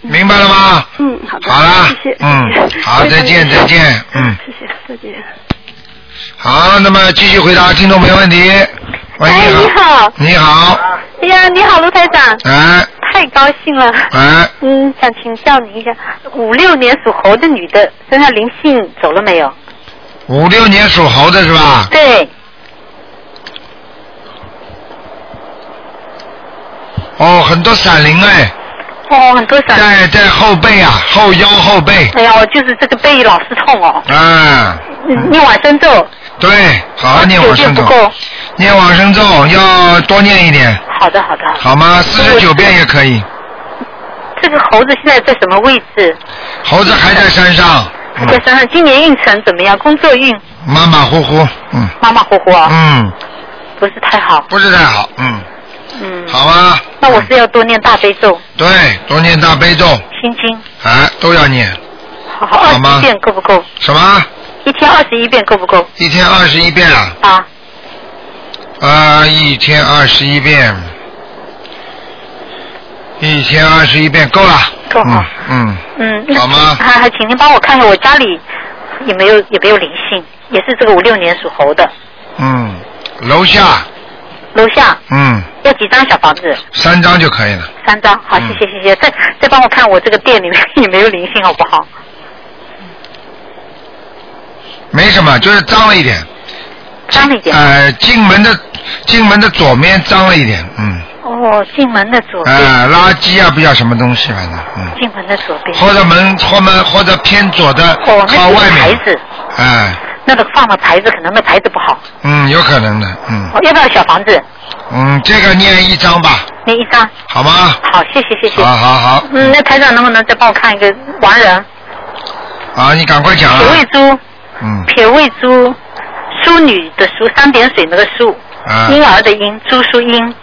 Speaker 1: 明白了吗？
Speaker 14: 嗯，好的。
Speaker 1: 好啦
Speaker 14: 谢谢。
Speaker 1: 嗯好再见再见嗯。
Speaker 14: 谢谢，再见。
Speaker 1: 好，那么继续回答听众朋友问题。喂，
Speaker 15: 哎，
Speaker 1: 你
Speaker 15: 你好。
Speaker 1: 你好，
Speaker 15: 哎呀，你好，卢台长。
Speaker 1: 哎
Speaker 15: 太高兴了。
Speaker 1: 哎，
Speaker 15: 嗯，想请教您一下，五六年属猴的女的身上灵性走了没有？
Speaker 1: 五六年属猴的是吧？
Speaker 15: 对。
Speaker 1: 哦，很多闪灵哎。
Speaker 15: 哦，很多闪。
Speaker 1: 在在后背啊，后腰后背。
Speaker 15: 哎呀，我就是这个背老是痛哦。
Speaker 1: 啊，
Speaker 15: 嗯你往生咒。
Speaker 1: 对，好好念往生咒。念往生咒要多念一点，
Speaker 15: 好的，好的。
Speaker 1: 好吗？四十九遍也可以。
Speaker 15: 这个猴子现在在什么位置？
Speaker 1: 猴子还在山上，
Speaker 15: 在山上，今年运程怎么样？工作运
Speaker 1: 马马虎虎，嗯
Speaker 15: 马马虎虎啊，
Speaker 1: 嗯，
Speaker 15: 不是太好。
Speaker 1: 不是太好，嗯，
Speaker 15: 嗯。
Speaker 1: 好啊？
Speaker 15: 那我是要多念大悲咒、
Speaker 1: 对，多念大悲咒，
Speaker 15: 心经，
Speaker 1: 哎，都要念。
Speaker 15: 好好二十
Speaker 1: 吗
Speaker 15: 一遍够不够？
Speaker 1: 什么？[LAUGHS]
Speaker 15: 一天二十一遍够不够？
Speaker 1: 一天二十一遍啊？
Speaker 15: 啊。
Speaker 1: 啊，一天二十一遍，一天二十一遍够了。
Speaker 15: 够
Speaker 1: 嗯嗯，
Speaker 15: 嗯，那
Speaker 1: 好吗
Speaker 15: 还还，[LAUGHS] 请您帮我看看我家里有没有有没有灵性，也是这个五六年属猴的，
Speaker 1: 嗯，楼下，
Speaker 15: 楼下
Speaker 1: 嗯，
Speaker 15: 要几张小房子？
Speaker 1: 三张就可以了。
Speaker 15: 三张，好，谢谢谢谢。再再帮我看我这个店里面有没有灵性好不好？
Speaker 1: 没什么，就是脏了一点。
Speaker 15: 脏了一点。
Speaker 1: 呃，进门的进门的左面脏了一点，嗯，
Speaker 15: 哦，进门的左边，
Speaker 1: 呃，垃圾啊，不知道什么东西，反正，嗯，
Speaker 15: 进门的左边。
Speaker 1: 或者门后门或者偏左的靠外面，
Speaker 15: 牌子，
Speaker 1: 哎，
Speaker 15: 那个放的牌子可能那牌子不好。
Speaker 1: 嗯，有可能的，嗯
Speaker 15: 哦，要不要小房子？
Speaker 1: 嗯，这个念一张吧，
Speaker 15: 念一张。
Speaker 1: 好吗？
Speaker 15: 好，谢谢谢谢。
Speaker 1: 好好好，
Speaker 15: 嗯，那台长能不能再帮我看一个亡人？
Speaker 1: 啊，你赶快讲
Speaker 15: 撇
Speaker 1: 啊，
Speaker 15: 位猪，
Speaker 1: 嗯，
Speaker 15: 撇位猪，淑女的淑，三点水那个淑，
Speaker 1: 啊，
Speaker 15: 婴儿的婴，朱淑英。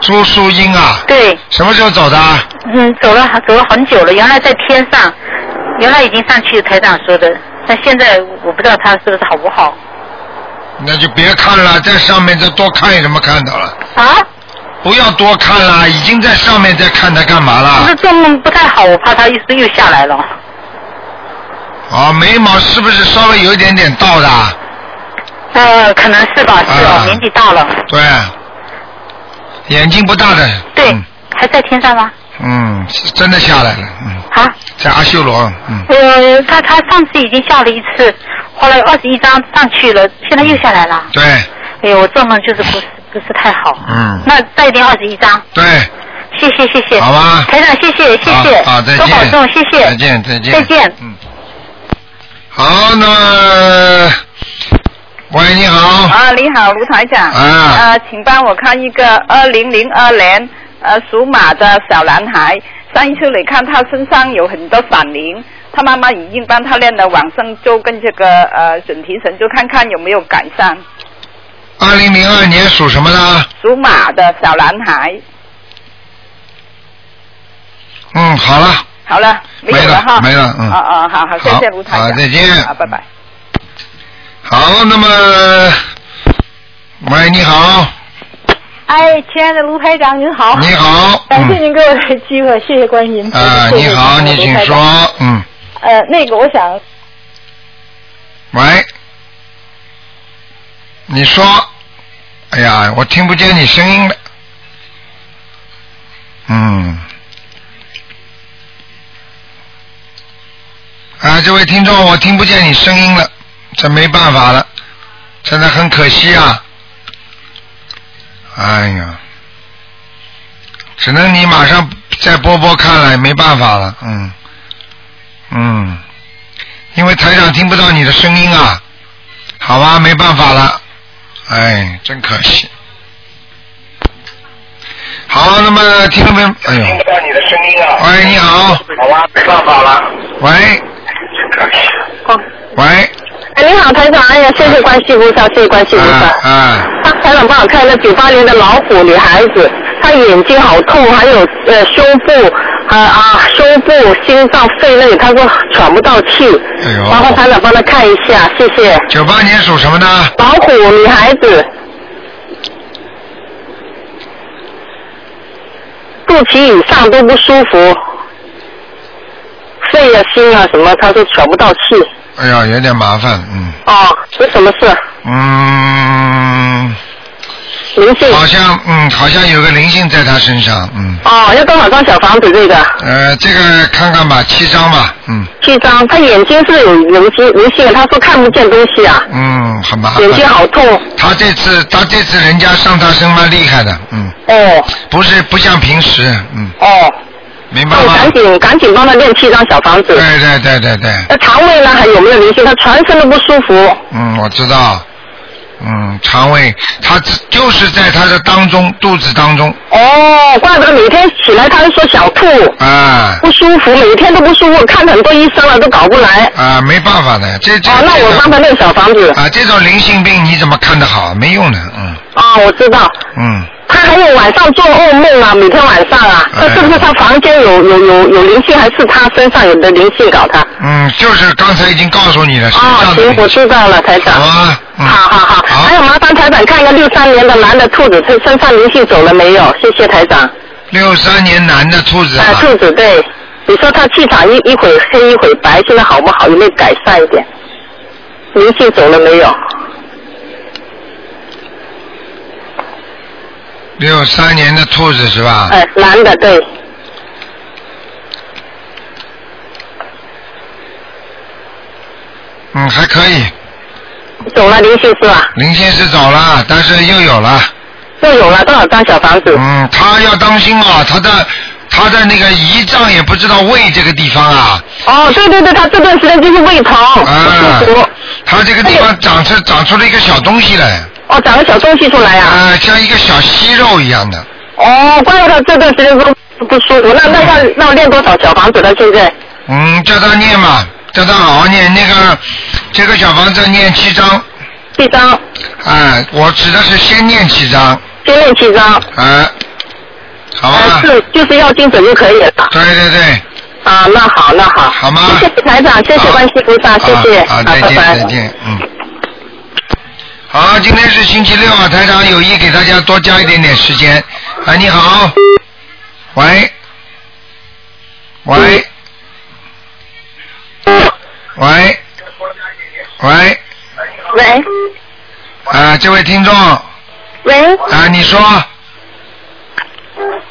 Speaker 1: 朱淑英啊，
Speaker 15: 对，
Speaker 1: 什么时候走的？
Speaker 15: 嗯，走了走了很久了，原来在天上，原来已经上去台长说的，但现在我不知道他是不是好不好。
Speaker 1: 那就别看了，在上面再多看有什么看到了？
Speaker 15: 啊？
Speaker 1: 不要多看了，已经在上面在看他干嘛了？
Speaker 15: 不是？做梦不太好，我怕他一时又下来了。
Speaker 1: 啊，眉毛是不是稍微有一点点倒的？
Speaker 15: 呃，可能是吧，是哦，
Speaker 1: 啊
Speaker 15: 年纪大了。
Speaker 1: 对，眼睛不大的，
Speaker 15: 对，还在天上吗？
Speaker 1: 嗯，是真的下来了，嗯，
Speaker 15: 啊？
Speaker 1: 在阿修罗，嗯，
Speaker 15: 呃，他他上次已经下了一次，花了二十一张上去了，现在又下来了。
Speaker 1: 对，
Speaker 15: 哎呦，我做梦就是不是不是太好。
Speaker 1: 嗯，
Speaker 15: 那再点二十一张，
Speaker 1: 对，
Speaker 15: 谢谢谢谢。
Speaker 1: 好吧
Speaker 15: 台长谢谢谢谢。
Speaker 1: 好好再见
Speaker 15: 多保重，谢谢。
Speaker 1: 再见再见
Speaker 15: 再见。
Speaker 1: 好，那喂，你好，
Speaker 16: 啊，你好，卢台长。
Speaker 1: 啊
Speaker 16: 呃，请帮我看一个二零零二年呃属马的小男孩。上一次你看他身上有很多闪灵，他妈妈已经帮他练了往生咒跟这个呃准提神就，看看有没有改善。
Speaker 1: 二零零二年属什么的？
Speaker 16: 属马的小男孩。
Speaker 1: 嗯，好了，
Speaker 16: 好了，没有
Speaker 1: 了
Speaker 16: 哈。
Speaker 1: 没了嗯
Speaker 16: 哦哦，好好，谢谢卢台长。
Speaker 1: 好再见
Speaker 16: 好，拜拜。
Speaker 1: 好，那么，喂，你好，
Speaker 17: 哎，亲爱的卢台长，您好。
Speaker 1: 你好
Speaker 17: 感谢您给我的机会，谢谢关心。
Speaker 1: 啊，你好，你请说，嗯，
Speaker 17: 呃，那个我想，
Speaker 1: 喂，你说，哎呀，我听不见你声音了，嗯，啊，这位听众，我听不见你声音了，这没办法了，真的很可惜啊，哎呀，只能你马上再播播看了，没办法了，嗯，嗯。因为台长听不到你的声音啊，好吧，没办法了，哎，真可惜。好，那么听众朋友，哎呦，听不到你的声音啊。喂，你好。好吧，没办法了。喂。喂。
Speaker 18: 哎，你好，台长，哎呀，谢谢关系菩萨，谢谢关系菩萨。
Speaker 1: 啊。
Speaker 18: 他台长帮我看那九八年的老虎女孩子，她眼睛好痛，还有呃胸部啊啊胸部、心脏、肺那里，她说喘不到气。
Speaker 1: 哎呦。
Speaker 18: 麻烦台长帮她看一下，谢谢。
Speaker 1: 九八年属什么呢？
Speaker 18: 老虎女孩子，肚脐以上都不舒服，肺啊、心啊什么，他都喘不到气。
Speaker 1: 哎呀，有点麻烦，嗯。
Speaker 18: 哦，是什么事？
Speaker 1: 嗯。
Speaker 18: 灵性。
Speaker 1: 好像嗯，好像有个灵性在他身上，嗯。
Speaker 18: 哦，要多少张小房子这个？
Speaker 1: 呃，这个看看吧，七张吧，嗯
Speaker 18: 七张，他眼睛是有灵性灵性，他说看不见东西啊，
Speaker 1: 嗯，很麻烦。
Speaker 18: 眼睛好痛。
Speaker 1: 他这次他这次人家上他身蛮厉害的，嗯。
Speaker 18: 哦。
Speaker 1: 不是不像平时，嗯。
Speaker 18: 哦。
Speaker 1: 明白吗？
Speaker 18: 赶紧赶紧帮他练七张小房子。
Speaker 1: 对对对对对，
Speaker 18: 那肠胃呢还有没有灵性？他全身都不舒服。
Speaker 1: 嗯，我知道，嗯，肠胃，他只就是在他的当中肚子当中，
Speaker 18: 哦，怪不得每天起来他就说想吐，
Speaker 1: 啊
Speaker 18: 不舒服，每天都不舒服，看很多医生了都搞不来。
Speaker 1: 啊，没办法的，这这。
Speaker 18: 哦，那我帮他练小房子。
Speaker 1: 啊，这种灵性病你怎么看得好？没用的，嗯
Speaker 18: 啊，我知道。
Speaker 1: 嗯。
Speaker 18: 他还有晚上做噩梦啊，每天晚上啊，
Speaker 1: 哎
Speaker 18: 那是不是他房间有有有有灵性，还是他身上有的灵性搞他？
Speaker 1: 嗯，就是刚才已经告诉你了，身
Speaker 18: 哦，行，我知道了，台长。
Speaker 1: 好啊，嗯，
Speaker 18: 好好好，还有麻烦台长看一个六三年的男的兔子，他身上灵性走了没有？谢谢台长。
Speaker 1: 六三年男的兔子
Speaker 18: 啊，
Speaker 1: 啊，
Speaker 18: 兔子对，你说他气场一一会黑一会白，现在好不好？有没有改善一点？灵性走了没有？
Speaker 1: 六三年的兔子是吧？
Speaker 18: 哎，男的对，
Speaker 1: 嗯，还可以，
Speaker 18: 走了林先是吧？
Speaker 1: 林先是走了，但是又有了。
Speaker 18: 又有了多少张小房子？
Speaker 1: 嗯，他要当心啊，他的他的那个胰脏也不知道胃这个地方啊。
Speaker 18: 哦，对对对，他这段时间就是胃疼，
Speaker 1: 啊
Speaker 18: 不舒服。
Speaker 1: 他这个地方长出长出了一个小东西来。
Speaker 18: 哦，长个小东西出来呀、
Speaker 1: 啊，像一个小息肉一样的。
Speaker 18: 哦，怪不得这段时间不不舒服。那那要那要练多少小房子了？现在？
Speaker 1: 嗯，叫他念嘛，叫他好好念那个这个小房子念七章。
Speaker 18: 七章。
Speaker 1: 哎，我指的是先念七章。
Speaker 18: 先念七章。
Speaker 1: 哎，好吧。
Speaker 18: 是，就是要精准就可以了。
Speaker 1: 对对对。
Speaker 18: 啊，那好，那好。
Speaker 1: 好吗？
Speaker 18: 谢谢台长，谢谢关系菩萨，谢谢。
Speaker 1: 好，再见，再见，嗯。好，今天是星期六啊，台长有意给大家多加一点点时间。哎，你好，喂，喂，喂，喂，
Speaker 19: 喂。
Speaker 1: 啊，这位听众，
Speaker 19: 喂，
Speaker 1: 啊，你说，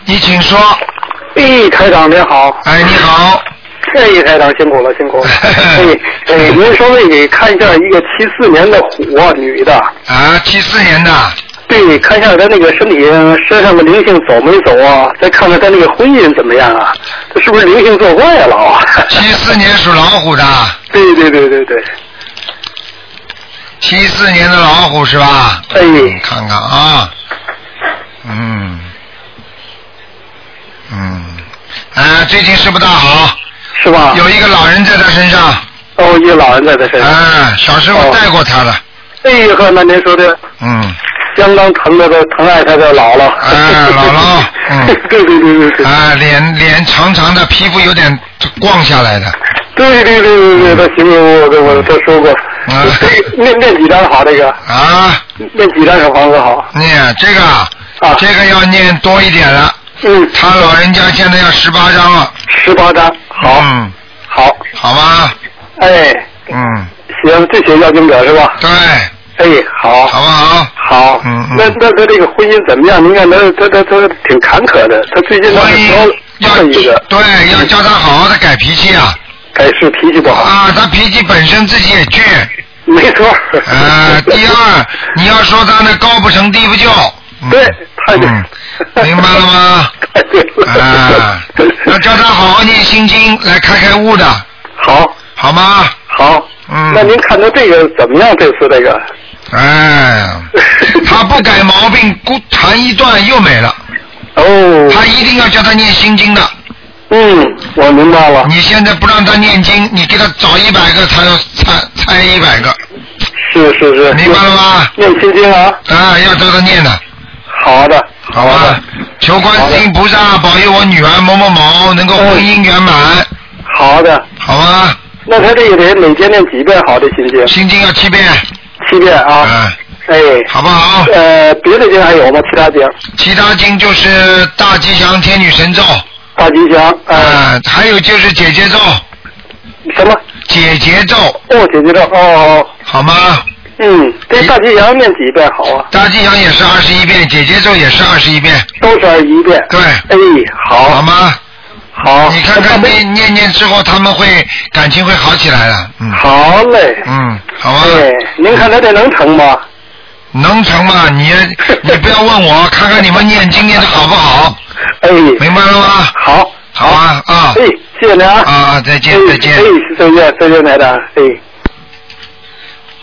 Speaker 1: 你请说。
Speaker 3: 哎，台长您好。
Speaker 1: 哎，你好。
Speaker 3: 哎，台长辛苦了，辛苦了。哎哎，您稍微给看一下一个七四年的虎女的。
Speaker 1: 啊，七四年的。
Speaker 3: 对，看一下她那个身体身上的灵性走没走啊？再看看她那个婚姻怎么样啊？她是不是灵性作怪了啊？
Speaker 1: 七四年属老虎的。
Speaker 3: 对对对对对。
Speaker 1: 七四年的老虎是吧？
Speaker 3: 哎。
Speaker 1: 看看啊，嗯，嗯，啊，最近是不大好。
Speaker 3: 是吧？
Speaker 1: 有一个老人在他身上。
Speaker 3: 哦，一个老人在他身上。
Speaker 1: 啊，小时候带过他了。
Speaker 3: 哎呀呵，那您说的
Speaker 1: 嗯。
Speaker 3: 相当疼的的疼爱他的姥姥。
Speaker 1: 啊，姥姥。[LAUGHS] 嗯。
Speaker 3: 对对对对对。
Speaker 1: 啊，脸脸长长的，皮肤有点光下来的。
Speaker 3: 对对对对对，他形容我跟我他说过，念念几张好这个？
Speaker 1: 啊，
Speaker 3: 念几张小房子好？
Speaker 1: 念这个啊，这个要念多一点了。
Speaker 3: 嗯。
Speaker 1: 他老人家现在要十八张了。
Speaker 3: 十八张，好。
Speaker 1: 嗯。
Speaker 3: 好。
Speaker 1: 好吗。
Speaker 3: 哎。
Speaker 1: 嗯。
Speaker 3: 行，这些要经者是吧？
Speaker 1: 对。
Speaker 3: 哎，好。
Speaker 1: 好不好？
Speaker 3: 好。
Speaker 1: 嗯嗯。
Speaker 3: 那那他这个婚姻怎么样？你看他他他他挺坎坷的，他最近他是交要一个。
Speaker 1: 对，要叫他好好的改脾气啊。
Speaker 3: 改是脾气不好。
Speaker 1: 啊，他脾气本身自己也倔。
Speaker 3: 没错。
Speaker 1: 呃，第二，你要说他那高不成低不就。
Speaker 3: 对，太对。[LAUGHS]
Speaker 1: 明白了吗？啊，要叫他好好念心经来开开悟的。
Speaker 3: 好。
Speaker 1: 好吗？
Speaker 3: 好。
Speaker 1: 嗯。
Speaker 3: 那您看他这个怎么样？这次这个。
Speaker 1: 哎，他不改毛病，孤弹一段又没了。
Speaker 3: 哦。
Speaker 1: 他一定要叫他念心经的。
Speaker 3: 嗯，我明白了。
Speaker 1: 你现在不让他念经，你给他找一百个，他要猜猜一百个。
Speaker 3: 是是是。
Speaker 1: 明白了吗？
Speaker 3: 念心经啊。
Speaker 1: 啊，要叫他念的。
Speaker 3: 好的。
Speaker 1: 好吧。求观世音菩萨保佑我女儿某某某能够婚姻圆满。
Speaker 3: 好的。
Speaker 1: 好吧。
Speaker 3: 那他这个得每天念几遍好的心经？
Speaker 1: 心经要七遍。
Speaker 3: 七遍啊。
Speaker 1: 嗯。
Speaker 3: 哎。
Speaker 1: 好不好？
Speaker 3: 呃，别的经还有吗？其他经？
Speaker 1: 其他经就是大吉祥天女神咒。
Speaker 3: 大吉祥。
Speaker 1: 啊，还有就是姐姐咒。
Speaker 3: 什么？
Speaker 1: 姐姐咒。
Speaker 3: 哦，姐姐咒哦。
Speaker 1: 好吗？
Speaker 3: 嗯，这大吉祥念几遍好啊？
Speaker 1: 大吉祥也是二十一遍，姐姐咒也是二十一遍。
Speaker 3: 都是二十一遍。
Speaker 1: 对。
Speaker 3: 哎，好。
Speaker 1: 好吗？
Speaker 3: 好。
Speaker 1: 你看看念念念之后，他们会感情会好起来的。嗯。
Speaker 3: 好嘞。
Speaker 1: 嗯，好啊。
Speaker 3: 对，您看他这能成吗？
Speaker 1: 能成吗？你 [LAUGHS] 你不要问我，看看你们念经念的好不好。
Speaker 3: 哎。
Speaker 1: 明白了吗？
Speaker 3: 好。
Speaker 1: 好啊啊。
Speaker 3: 哎，谢谢您啊。
Speaker 1: 啊，再见再见。
Speaker 3: 哎，再见再见，台长。哎。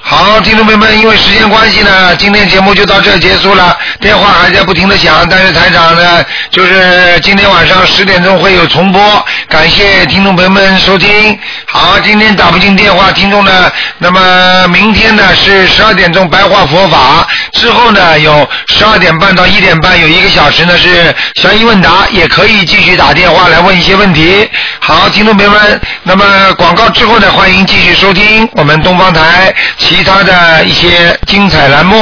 Speaker 1: 好，听众朋友们，因为时间关系呢，今天节目就到这结束了。电话还在不停的响，但是台长呢，就是今天晚上十点钟会有重播。感谢听众朋友们收听。好，今天打不进电话，听众呢，那么明天呢是十二点钟白话佛法，之后呢有十二点半到一点半有一个小时呢是悬疑问答，也可以继续打电话来问一些问题。好，听众朋友们，那么广告之后呢，欢迎继续收听我们东方台其他的一些精彩栏目。